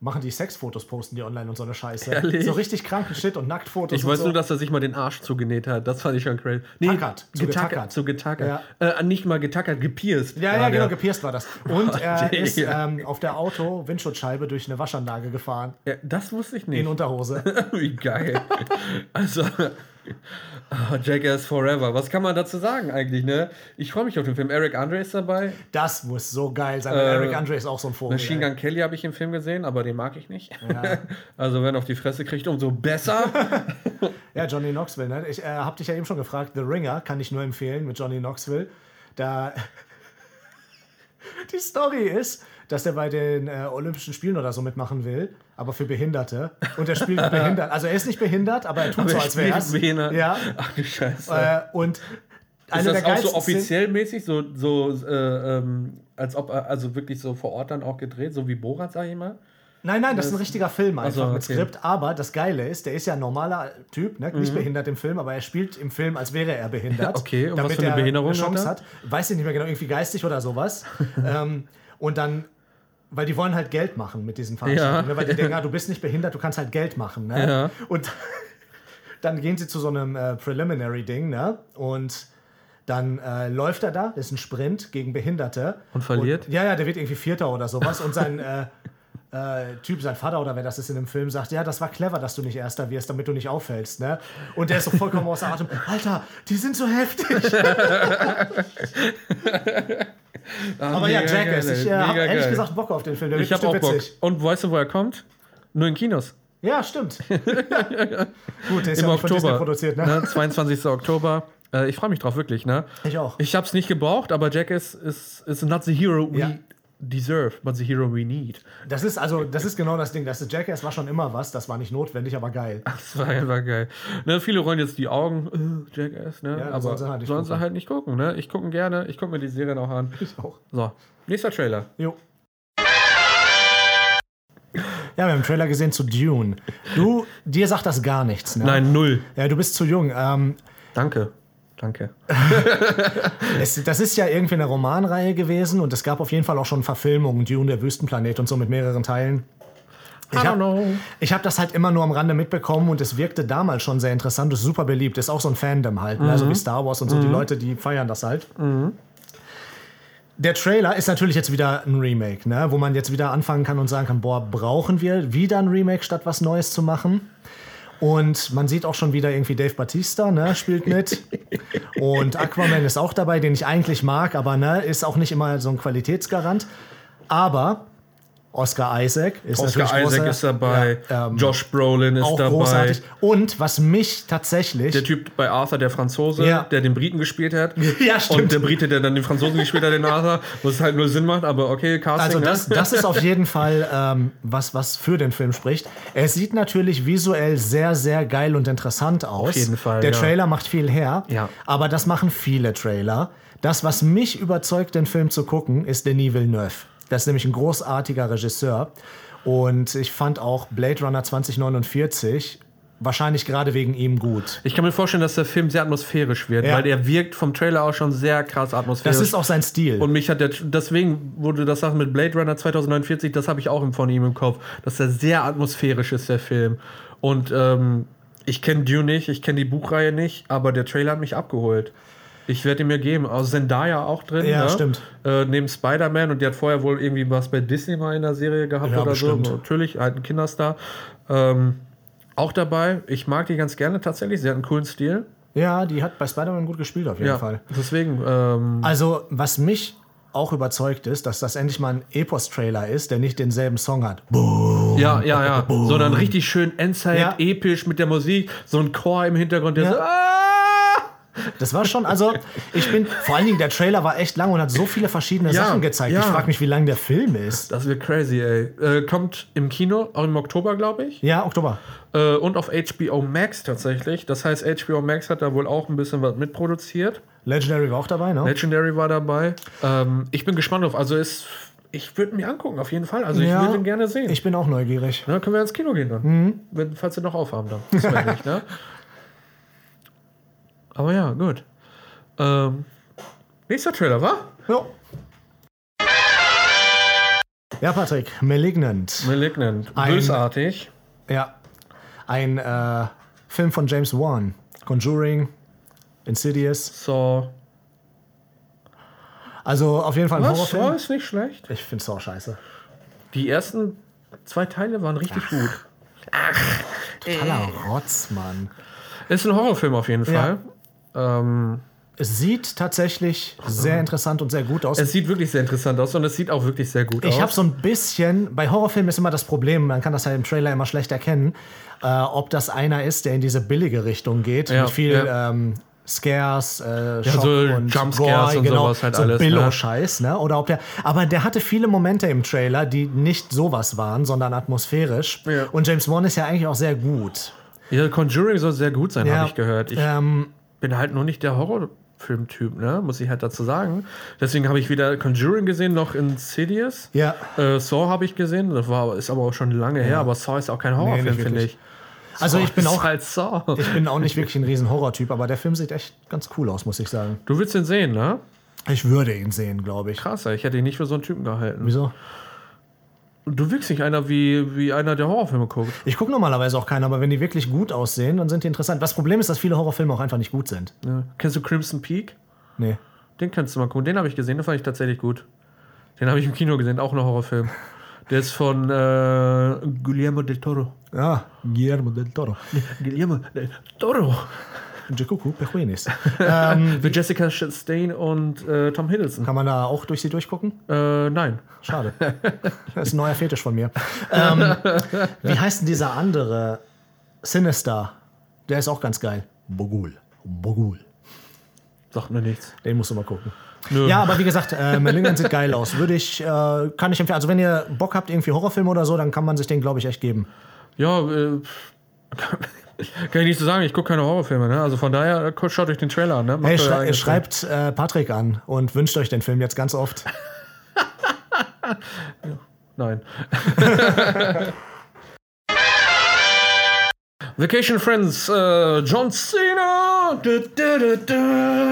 machen die Sexfotos, posten die online und so eine Scheiße. Ehrlich? So richtig kranken Shit und Nacktfotos Ich weiß so. nur, dass er sich mal den Arsch zugenäht hat. Das fand ich schon crazy. Nee, Tackert, zu getackert. getackert. Zu getackert. Ja. Äh, nicht mal getackert, gepierst. Ja, ja, genau, gepierst war das. Und er Digga. ist ähm, auf der Auto-Windschutzscheibe durch eine Waschanlage gefahren. Ja, das wusste ich nicht. In Unterhose. Wie geil. also, oh, Jackass Forever. Was kann man dazu sagen eigentlich, ne? Ich freue mich auf den Film. Eric Andre ist dabei. Das muss so geil sein. Äh, Eric Andre ist auch so ein Vogel. Machine. Gun Kelly habe ich im Film gesehen, aber den mag ich nicht. Ja. also, wenn er auf die Fresse kriegt, umso besser. Ja, Johnny Knoxville. Ne? Ich äh, habe dich ja eben schon gefragt. The Ringer kann ich nur empfehlen mit Johnny Knoxville. Da. Die Story ist, dass er bei den äh, Olympischen Spielen oder so mitmachen will, aber für Behinderte. Und er spielt behindert. Also er ist nicht behindert, aber er tut so, als wäre. Behindert. Ja. Ach du Scheiße. Äh, und ist das auch so offiziell mäßig, so, so äh, ähm, als ob, also wirklich so vor Ort dann auch gedreht, so wie Borat, sag ich mal? Nein, nein, das ist ein richtiger Film einfach so, mit okay. Skript. Aber das Geile ist, der ist ja ein normaler Typ, ne? nicht behindert im Film, aber er spielt im Film, als wäre er behindert. Mhm. Okay, und was damit für eine er Behinderung eine Chance hat hat. Weiß ich nicht mehr genau, irgendwie geistig oder sowas. ähm, und dann, weil die wollen halt Geld machen mit diesen Veranstaltungen. Ja. Ne? Weil die denken, ah, du bist nicht behindert, du kannst halt Geld machen. Ne? Ja. Und dann gehen sie zu so einem äh, Preliminary-Ding, ne? Und dann äh, läuft er da, das ist ein Sprint gegen Behinderte. Und verliert? Und, ja, ja, der wird irgendwie Vierter oder sowas. Und sein äh, äh, Typ, sein Vater oder wer das ist in dem Film, sagt, ja, das war clever, dass du nicht Erster wirst, damit du nicht auffällst. Ne? Und der ist so vollkommen außer Atem. Alter, die sind so heftig. Aber ja, Jackass. geil, Ich äh, habe ehrlich gesagt Bock auf den Film. Der Ich habe auch bestimmt Bock. witzig. Und weißt du, wo er kommt? Nur in Kinos. Ja, stimmt. Gut, der ist Im ja Oktober. produziert, ne? Ne? 22. Oktober. Äh, ich freue mich drauf, wirklich. Ne? Ich auch. Ich habe es nicht gebraucht, aber Jackass ist, ist not the hero we Ja. Deserve, but the hero we need. Das ist also, das ist genau das Ding. Das ist Jackass war schon immer was, das war nicht notwendig, aber geil. Das war einfach geil. Ne, viele rollen jetzt die Augen, äh, Jackass, ne? Ja, aber sollen sie halt nicht sollen sie gucken. halt nicht gucken. Ne? Ich gucke gerne, ich gucke mir die Serien auch an. Ich auch. So, nächster Trailer. Jo. Ja, wir haben einen Trailer gesehen zu Dune. Du, dir sagt das gar nichts, ne? Nein, null. Ja, du bist zu jung. Ähm, Danke. Danke. es, das ist ja irgendwie eine Romanreihe gewesen und es gab auf jeden Fall auch schon Verfilmungen, Dune, der Wüstenplanet und so mit mehreren Teilen. Ich I don't habe hab das halt immer nur am Rande mitbekommen und es wirkte damals schon sehr interessant, ist super beliebt, ist auch so ein Fandom halt, ne? also wie Star Wars und so, die Leute, die feiern das halt. Der Trailer ist natürlich jetzt wieder ein Remake, ne? wo man jetzt wieder anfangen kann und sagen kann, boah, brauchen wir wieder ein Remake, statt was Neues zu machen? Und man sieht auch schon wieder irgendwie Dave Batista, ne, spielt mit. Und Aquaman ist auch dabei, den ich eigentlich mag, aber ne, ist auch nicht immer so ein Qualitätsgarant. Aber Oscar Isaac ist Oscar Isaac großer- ist dabei, Ja, ähm, Josh Brolin ist auch dabei. großartig. Und was mich tatsächlich. Der Typ bei Arthur, der Franzose, Ja. der den Briten gespielt hat. Ja, stimmt. Und der Brite, der dann den Franzosen gespielt hat, den Arthur, was halt nur Sinn macht, aber okay, Casting. Also ne? das, das ist auf jeden Fall ähm, was, was für den Film spricht. Es sieht natürlich visuell sehr, sehr geil und interessant aus. Auf jeden Fall, Der ja. Trailer macht viel her. Ja. Aber das machen viele Trailer. Das, was mich überzeugt, den Film zu gucken, ist Denis Villeneuve. Das ist nämlich ein großartiger Regisseur. Und ich fand auch Blade Runner 2049 wahrscheinlich gerade wegen ihm gut. Ich kann mir vorstellen, dass der Film sehr atmosphärisch wird, Ja. weil der wirkt vom Trailer auch schon sehr krass atmosphärisch. Das ist auch sein Stil. Und mich hat der, deswegen wurde das Sachen mit Blade Runner 2049, das habe ich auch von ihm im Kopf, dass er sehr atmosphärisch ist, der Film. Und ähm, ich kenne Dune nicht, ich kenne die Buchreihe nicht, aber der Trailer hat mich abgeholt. Ich werde ihn mir geben. Also Zendaya auch drin. Ja, ne? stimmt. Äh, neben Spider-Man und der hat vorher wohl irgendwie was bei Disney mal in der Serie gehabt Ja, oder bestimmt. so. Natürlich, ein Kinderstar. Ähm, auch dabei. Ich mag die ganz gerne tatsächlich. Sie hat einen coolen Stil. ja, die hat bei Spider-Man gut gespielt auf jeden Ja, Fall. deswegen. Ähm, Also, was mich auch überzeugt ist, dass das endlich mal ein Epos-Trailer ist, der nicht denselben Song hat. Ja, ja, ja. Sondern richtig schön Endzeit, Ja. episch mit der Musik, so ein Chor im Hintergrund, der Ja. so. Ah! Das war schon, also ich bin, vor allen Dingen der Trailer war echt lang und hat so viele verschiedene Ja, Sachen gezeigt. ja. Ich frage mich, wie lang der Film ist. Das wird crazy, ey. Äh, kommt im Kino, auch im Oktober, glaube ich. Ja, Oktober. Äh, und auf HBO Max tatsächlich. Das heißt, HBO Max hat da wohl auch ein bisschen was mitproduziert. Legendary war auch dabei, ne? Legendary war dabei. Ähm, ich bin gespannt drauf. Also ist, ich würde mir angucken, auf jeden Fall. Also ich Ja, würde ihn gerne sehen. Ich bin auch neugierig. Na, können wir ins Kino gehen dann. Mhm. Wenn, falls sie noch aufhaben dann. Das wäre nicht, ne? Aber ja, gut. Ähm, nächster Trailer, wa? Ja. Ja, Patrick, Malignant. Malignant. Ein- Bösartig. Ja. Ein äh, Film von James Wan. Conjuring, Insidious. So. Also auf jeden Fall ein Was? Horrorfilm. War ist nicht schlecht. Ich find's auch scheiße. Die ersten zwei Teile waren richtig gut. Totaler Rotz, Mann. Ist ein Horrorfilm auf jeden Fall. Ähm, Es sieht tatsächlich sehr interessant und sehr gut aus. es sieht wirklich sehr interessant aus und es sieht auch wirklich sehr gut Ich aus. habe so ein bisschen, bei Horrorfilmen ist immer das Problem, man kann das halt im Trailer immer schlecht erkennen, äh, ob das einer ist, der in diese billige Richtung geht, Ja, mit viel ja. ähm, Scares, äh, Schock so und Jumpscares und genau, sowas halt so alles, ne? Billo-Scheiß, ne? Oder ob der, aber der hatte viele Momente im Trailer, die nicht sowas waren, sondern atmosphärisch. Ja. Und James Wan ist ja eigentlich auch sehr gut. Ja, Conjuring soll sehr gut sein, Ja, habe ich gehört. Ich ähm, bin halt nur nicht der Horrorfilmtyp, ne? Muss ich halt dazu sagen. Deswegen habe ich weder Conjuring gesehen noch Insidious. ja, Äh, Saw habe ich gesehen, das war, ist aber auch schon lange her, aber Saw ist auch kein Horrorfilm, nicht finde ich. also ich bin auch, halt Saw. ich bin auch nicht wirklich ein riesen Horrortyp, aber der Film sieht echt ganz cool aus, muss ich sagen. Du willst ihn sehen, ne? Ich würde ihn sehen, glaube ich. Krass, ich hätte ihn nicht für so einen Typen gehalten. Wieso? Du wirkst nicht einer wie, wie einer, der Horrorfilme guckt. Ich gucke normalerweise auch keinen, aber wenn die wirklich gut aussehen, dann sind die interessant. Das Problem ist, dass viele Horrorfilme auch einfach nicht gut sind. Ja. Kennst du Crimson Peak? Nee. Den kannst du mal gucken. Den habe ich gesehen, den fand ich tatsächlich gut. Den habe ich im Kino gesehen, auch ein Horrorfilm. Der ist von äh, Guillermo del Toro. Ah, Guillermo del Toro. Guillermo del Toro. Jacucu Pejuinis. Mit Jessica Chastain und äh, Tom Hiddleston. Kann man da auch durch sie durchgucken? Äh, nein. Schade. Das ist ein neuer Fetisch von mir. Ähm, wie heißt denn dieser andere? Sinister. Der ist auch ganz geil. Bogul. Bogul. Sagt mir nichts. Den musst du mal gucken. Nö. Ja, aber wie gesagt, äh, Malignant sieht geil aus. Würde ich, äh, kann ich empfehlen. Also wenn ihr Bock habt, irgendwie Horrorfilme oder so, dann kann man sich den, glaube ich, echt geben. Ja, äh, kann ich nicht so sagen. Ich gucke keine Horrorfilme. Ne? Also von daher, äh, schaut euch den Trailer an. Ne? Macht Hey, schrei schreibt äh, Patrick an und wünscht euch den Film jetzt ganz oft. Nein. Vacation Friends, äh, John Cena.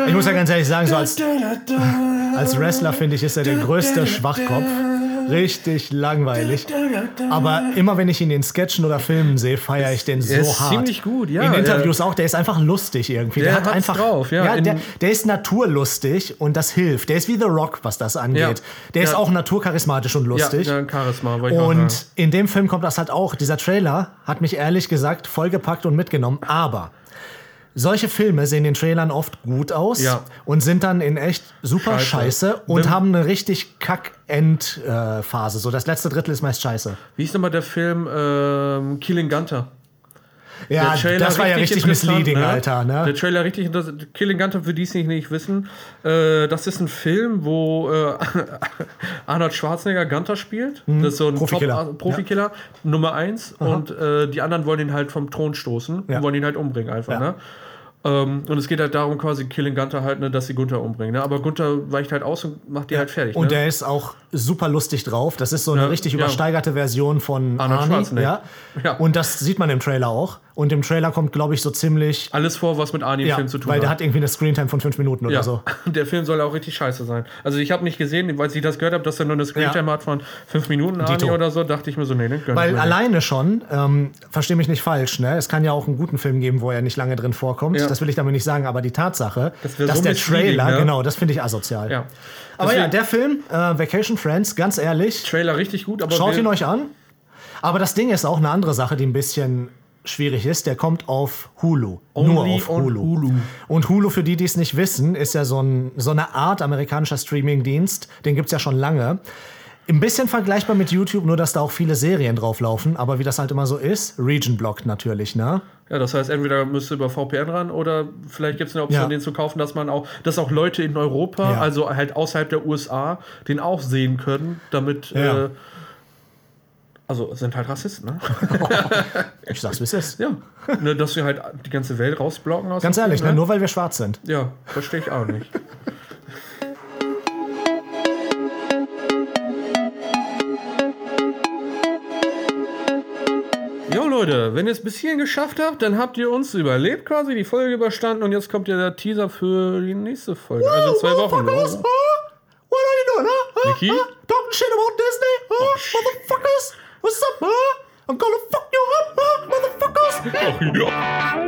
Ich muss ja ganz ehrlich sagen, so als, als Wrestler finde ich, ist er der größte Schwachkopf. Richtig langweilig. Aber immer wenn ich ihn in Sketchen oder Filmen sehe, feiere ich den so ist hart. ziemlich gut, ja. In Interviews auch, der ist einfach lustig irgendwie. Der, Der hat einfach drauf, ja. In- der, der ist naturlustig und das hilft. Der ist wie The Rock, was das angeht. Ja. Der ist Ja. auch naturcharismatisch und Ja, lustig. ja, Charisma, Und in dem Film kommt das halt auch. Dieser Trailer hat mich ehrlich gesagt vollgepackt und mitgenommen. Aber solche Filme sehen in Trailern oft gut aus Ja. und sind dann in echt super scheiße, Scheiße. und Wenn- haben eine richtig Kack-End-Phase. so das letzte Drittel ist meist scheiße. Wie ist nochmal der Film ähm, Killing Gunther? Ja, Der das war ja richtig misleading, ne? Alter. Der Ne? Trailer richtig interessant. Killing Gunther, für die es nicht, nicht wissen, äh, das ist ein Film, wo äh, Arnold Schwarzenegger Gunther spielt. Das ist so ein Mhm. Profikiller. Top- Profikiller, Nummer eins. Und äh, die anderen wollen ihn halt vom Thron stoßen Ja. und wollen ihn halt umbringen einfach. Ja. Ne? Ähm, und es geht halt darum, quasi Killing Gunther halt, ne, dass sie Gunther umbringen. Ne? Aber Gunther weicht halt aus und macht die halt fertig. Und ne? der ist auch super lustig drauf. Das ist so eine Ja, richtig ja. übersteigerte Version von Arnold Arnie. Schwarzenegger. Ja. Ja. Und das sieht man im Trailer auch. Und im Trailer kommt, glaube ich, so ziemlich. Alles vor, was mit Arnie im Ja, Film zu tun weil hat. der hat irgendwie eine Screentime von fünf Minuten oder Ja, so. der Film soll auch richtig scheiße sein. Also ich habe nicht gesehen, weil ich das gehört habe, dass er nur eine Screentime Ja. hat von fünf Minuten Dito. oder so, dachte ich mir so, nee, ne, ich Weil mir nicht. alleine schon, ähm, verstehe mich nicht falsch, ne? Es kann ja auch einen guten Film geben, wo er nicht lange drin vorkommt. Ja. Das will ich damit nicht sagen, aber die Tatsache, Das dass so der Trailer, ne? genau, das finde ich asozial. Ja. Aber ja, Deswegen- der Film, äh, Vacation Friends, ganz ehrlich, Trailer richtig gut, aber schaut ihn euch an. Aber das Ding ist auch eine andere Sache, die ein bisschen schwierig ist. Der kommt auf Hulu. nur Only auf on Hulu. Hulu. Und Hulu, für die, die es nicht wissen, ist ja so, ein, so eine Art amerikanischer Streaming-Dienst. Den gibt es ja schon lange. Ein bisschen vergleichbar mit YouTube, nur dass da auch viele Serien drauflaufen. Aber wie das halt immer so ist, Region-blocked natürlich, ne? Ja, das heißt, entweder müsst ihr über VPN ran oder vielleicht gibt es eine Option, Ja. den zu kaufen, dass man auch, dass auch Leute in Europa, Ja. also halt außerhalb der USA, den auch sehen können, damit Ja. äh, also sind halt Rassisten, ne? Ich sag's, wie es ist. ja. ne, dass wir halt die ganze Welt rausblocken aus Ganz ehrlich, Film, ne? nur weil wir schwarz sind. Ja, verstehe ich auch nicht. Jo Leute, wenn ihr es bis hierhin geschafft habt, dann habt ihr uns überlebt quasi, die Folge überstanden und jetzt kommt ja der Teaser für die nächste Folge, also in zwei Wochen. What are you doing, huh? Niki? Huh? Talking shit about Disney? Huh? Motherfuckers? What's up, huh? I'm gonna fuck you up, huh, motherfuckers? Oh, yeah.